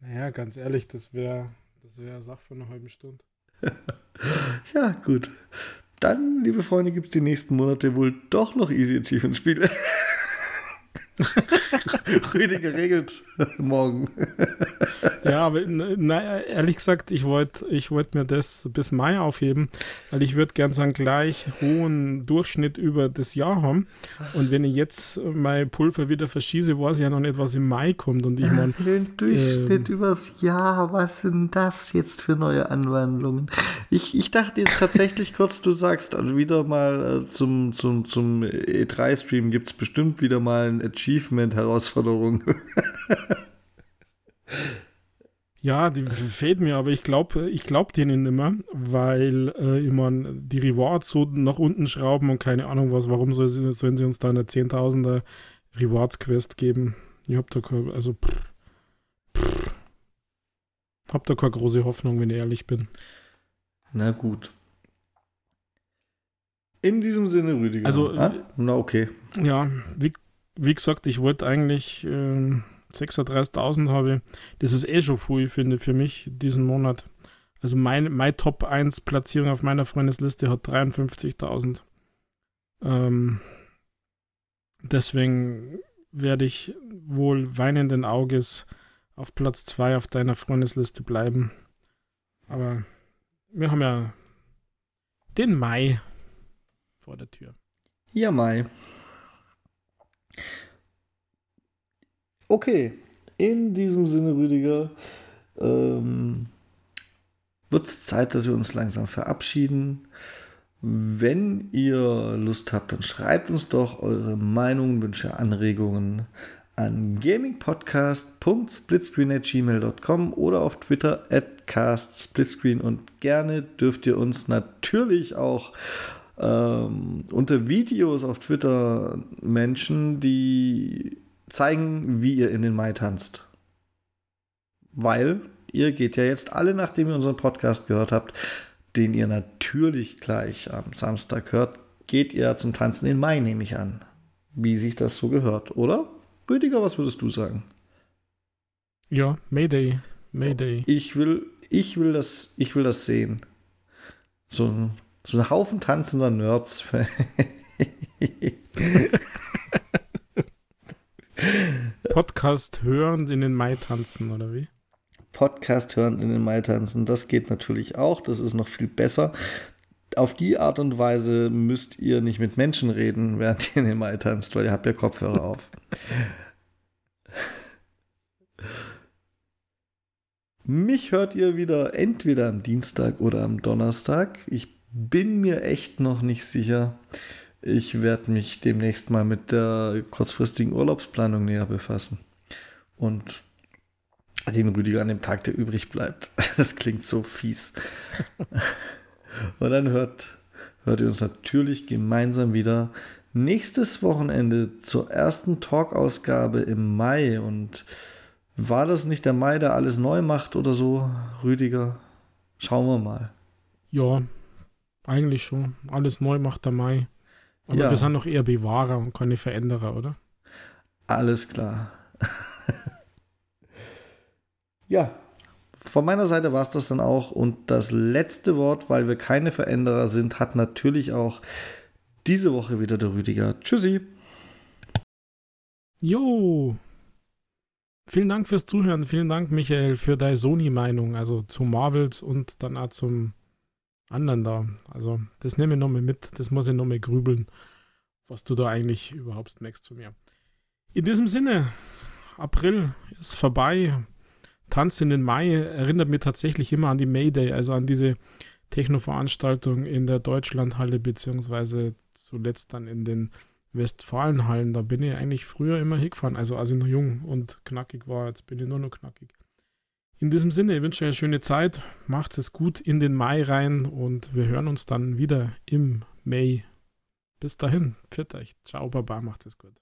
naja, ganz ehrlich, das wäre das wär Sache für eine halbe Stunde. <laughs> ja, gut. Dann, liebe Freunde, gibt es die nächsten Monate wohl doch noch Easy Achievement Spiele. <laughs> <laughs> Rüdiger regelt <laughs> morgen. ja, aber na, ehrlich gesagt, ich wollte ich wollt mir das bis Mai aufheben, weil ich würde gern so einen gleich hohen Durchschnitt über das Jahr haben. Und wenn ich jetzt mein Pulver wieder verschieße, weiß ich ja noch nicht, was im Mai kommt. Und ich meine. Den Durchschnitt ähm, übers Jahr, was sind das jetzt für neue Anwandlungen? Ich, ich dachte jetzt tatsächlich <laughs> kurz, du sagst also wieder mal äh, zum, zum, zum E3-Stream gibt es bestimmt wieder mal ein Achievement-Herausforderung. <laughs> ja, die fehlt mir, aber ich glaube ich glaub denen immer, weil äh, ich mein, die Rewards so nach unten schrauben und keine Ahnung was, warum soll sie, sollen sie uns da eine Zehntausender Rewards-Quest geben? Ich hab da keine, also pff, pff, hab da keine große Hoffnung, wenn ich ehrlich bin. Na gut. In diesem Sinne, Rüdiger. Also, ah? na okay. Ja, wie, wie gesagt, ich wollte eigentlich äh, 36.000 habe. Das ist eh schon viel, finde für mich, diesen Monat. Also mein, mein Top 1 Platzierung auf meiner Freundesliste hat 53.000. Ähm, deswegen werde ich wohl weinenden Auges auf Platz 2 auf deiner Freundesliste bleiben. Aber wir haben ja den Mai vor der Tür. Ja, Mai. Okay, in diesem Sinne, Rüdiger, ähm, wird es Zeit, dass wir uns langsam verabschieden. Wenn ihr Lust habt, dann schreibt uns doch eure Meinungen, Wünsche, Anregungen an gamingpodcast.splitscreen.gmail.com oder auf Twitter at castsplitscreen und gerne dürft ihr uns natürlich auch ähm, unter Videos auf Twitter Menschen, die zeigen, wie ihr in den Mai tanzt. Weil ihr geht ja jetzt alle, nachdem ihr unseren Podcast gehört habt, den ihr natürlich gleich am Samstag hört, geht ihr zum Tanzen in Mai, nehme ich an. Wie sich das so gehört, oder? Rüdiger, was würdest du sagen? Ja, Mayday. Mayday. Ich will, ich will das, ich will das sehen. So ein so ein Haufen tanzender Nerds. Podcast hören in den Mai tanzen, oder wie? Podcast hören in den Mai tanzen, das geht natürlich auch. Das ist noch viel besser. Auf die Art und Weise müsst ihr nicht mit Menschen reden, <laughs> während ihr in den Mai tanzt, weil ihr habt ja Kopfhörer auf. Mich hört ihr wieder entweder am Dienstag oder am Donnerstag. Ich bin mir echt noch nicht sicher. Ich werde mich demnächst mal mit der kurzfristigen Urlaubsplanung näher befassen. Und den Rüdiger an dem Tag, der übrig bleibt. <laughs> Das klingt so fies. <laughs> Und dann hört, hört ihr uns natürlich gemeinsam wieder nächstes Wochenende zur ersten Talk-Ausgabe im Mai. Und war das nicht der Mai, der alles neu macht oder so, Rüdiger? Schauen wir mal. Ja, eigentlich schon. Alles neu macht der Mai. Aber ja. wir sind noch eher Bewahrer und keine Veränderer, oder? Alles klar. <laughs> ja, von meiner Seite war es das dann auch. Und das letzte Wort, weil wir keine Veränderer sind, hat natürlich auch diese Woche wieder der Rüdiger. Tschüssi. Jo. Vielen Dank fürs Zuhören. Vielen Dank, Michael, für deine Sony-Meinung, also zu Marvels und dann auch zum anderen da. Also, das nehme ich nochmal mit. Das muss ich nochmal grübeln, was du da eigentlich überhaupt merkst von mir. In diesem Sinne, April ist vorbei. Tanz in den Mai erinnert mich tatsächlich immer an die Mayday, also an diese Techno-Veranstaltung in der Deutschlandhalle, beziehungsweise zuletzt dann in den Westfalenhallen. Da bin ich eigentlich früher immer hingefahren, also als ich noch jung und knackig war. Jetzt bin ich nur noch knackig. In diesem Sinne, ich wünsche euch eine schöne Zeit. Macht es gut in den Mai rein und wir hören uns dann wieder im Mai. Bis dahin, pfiat euch. Ciao, Baba, macht es gut.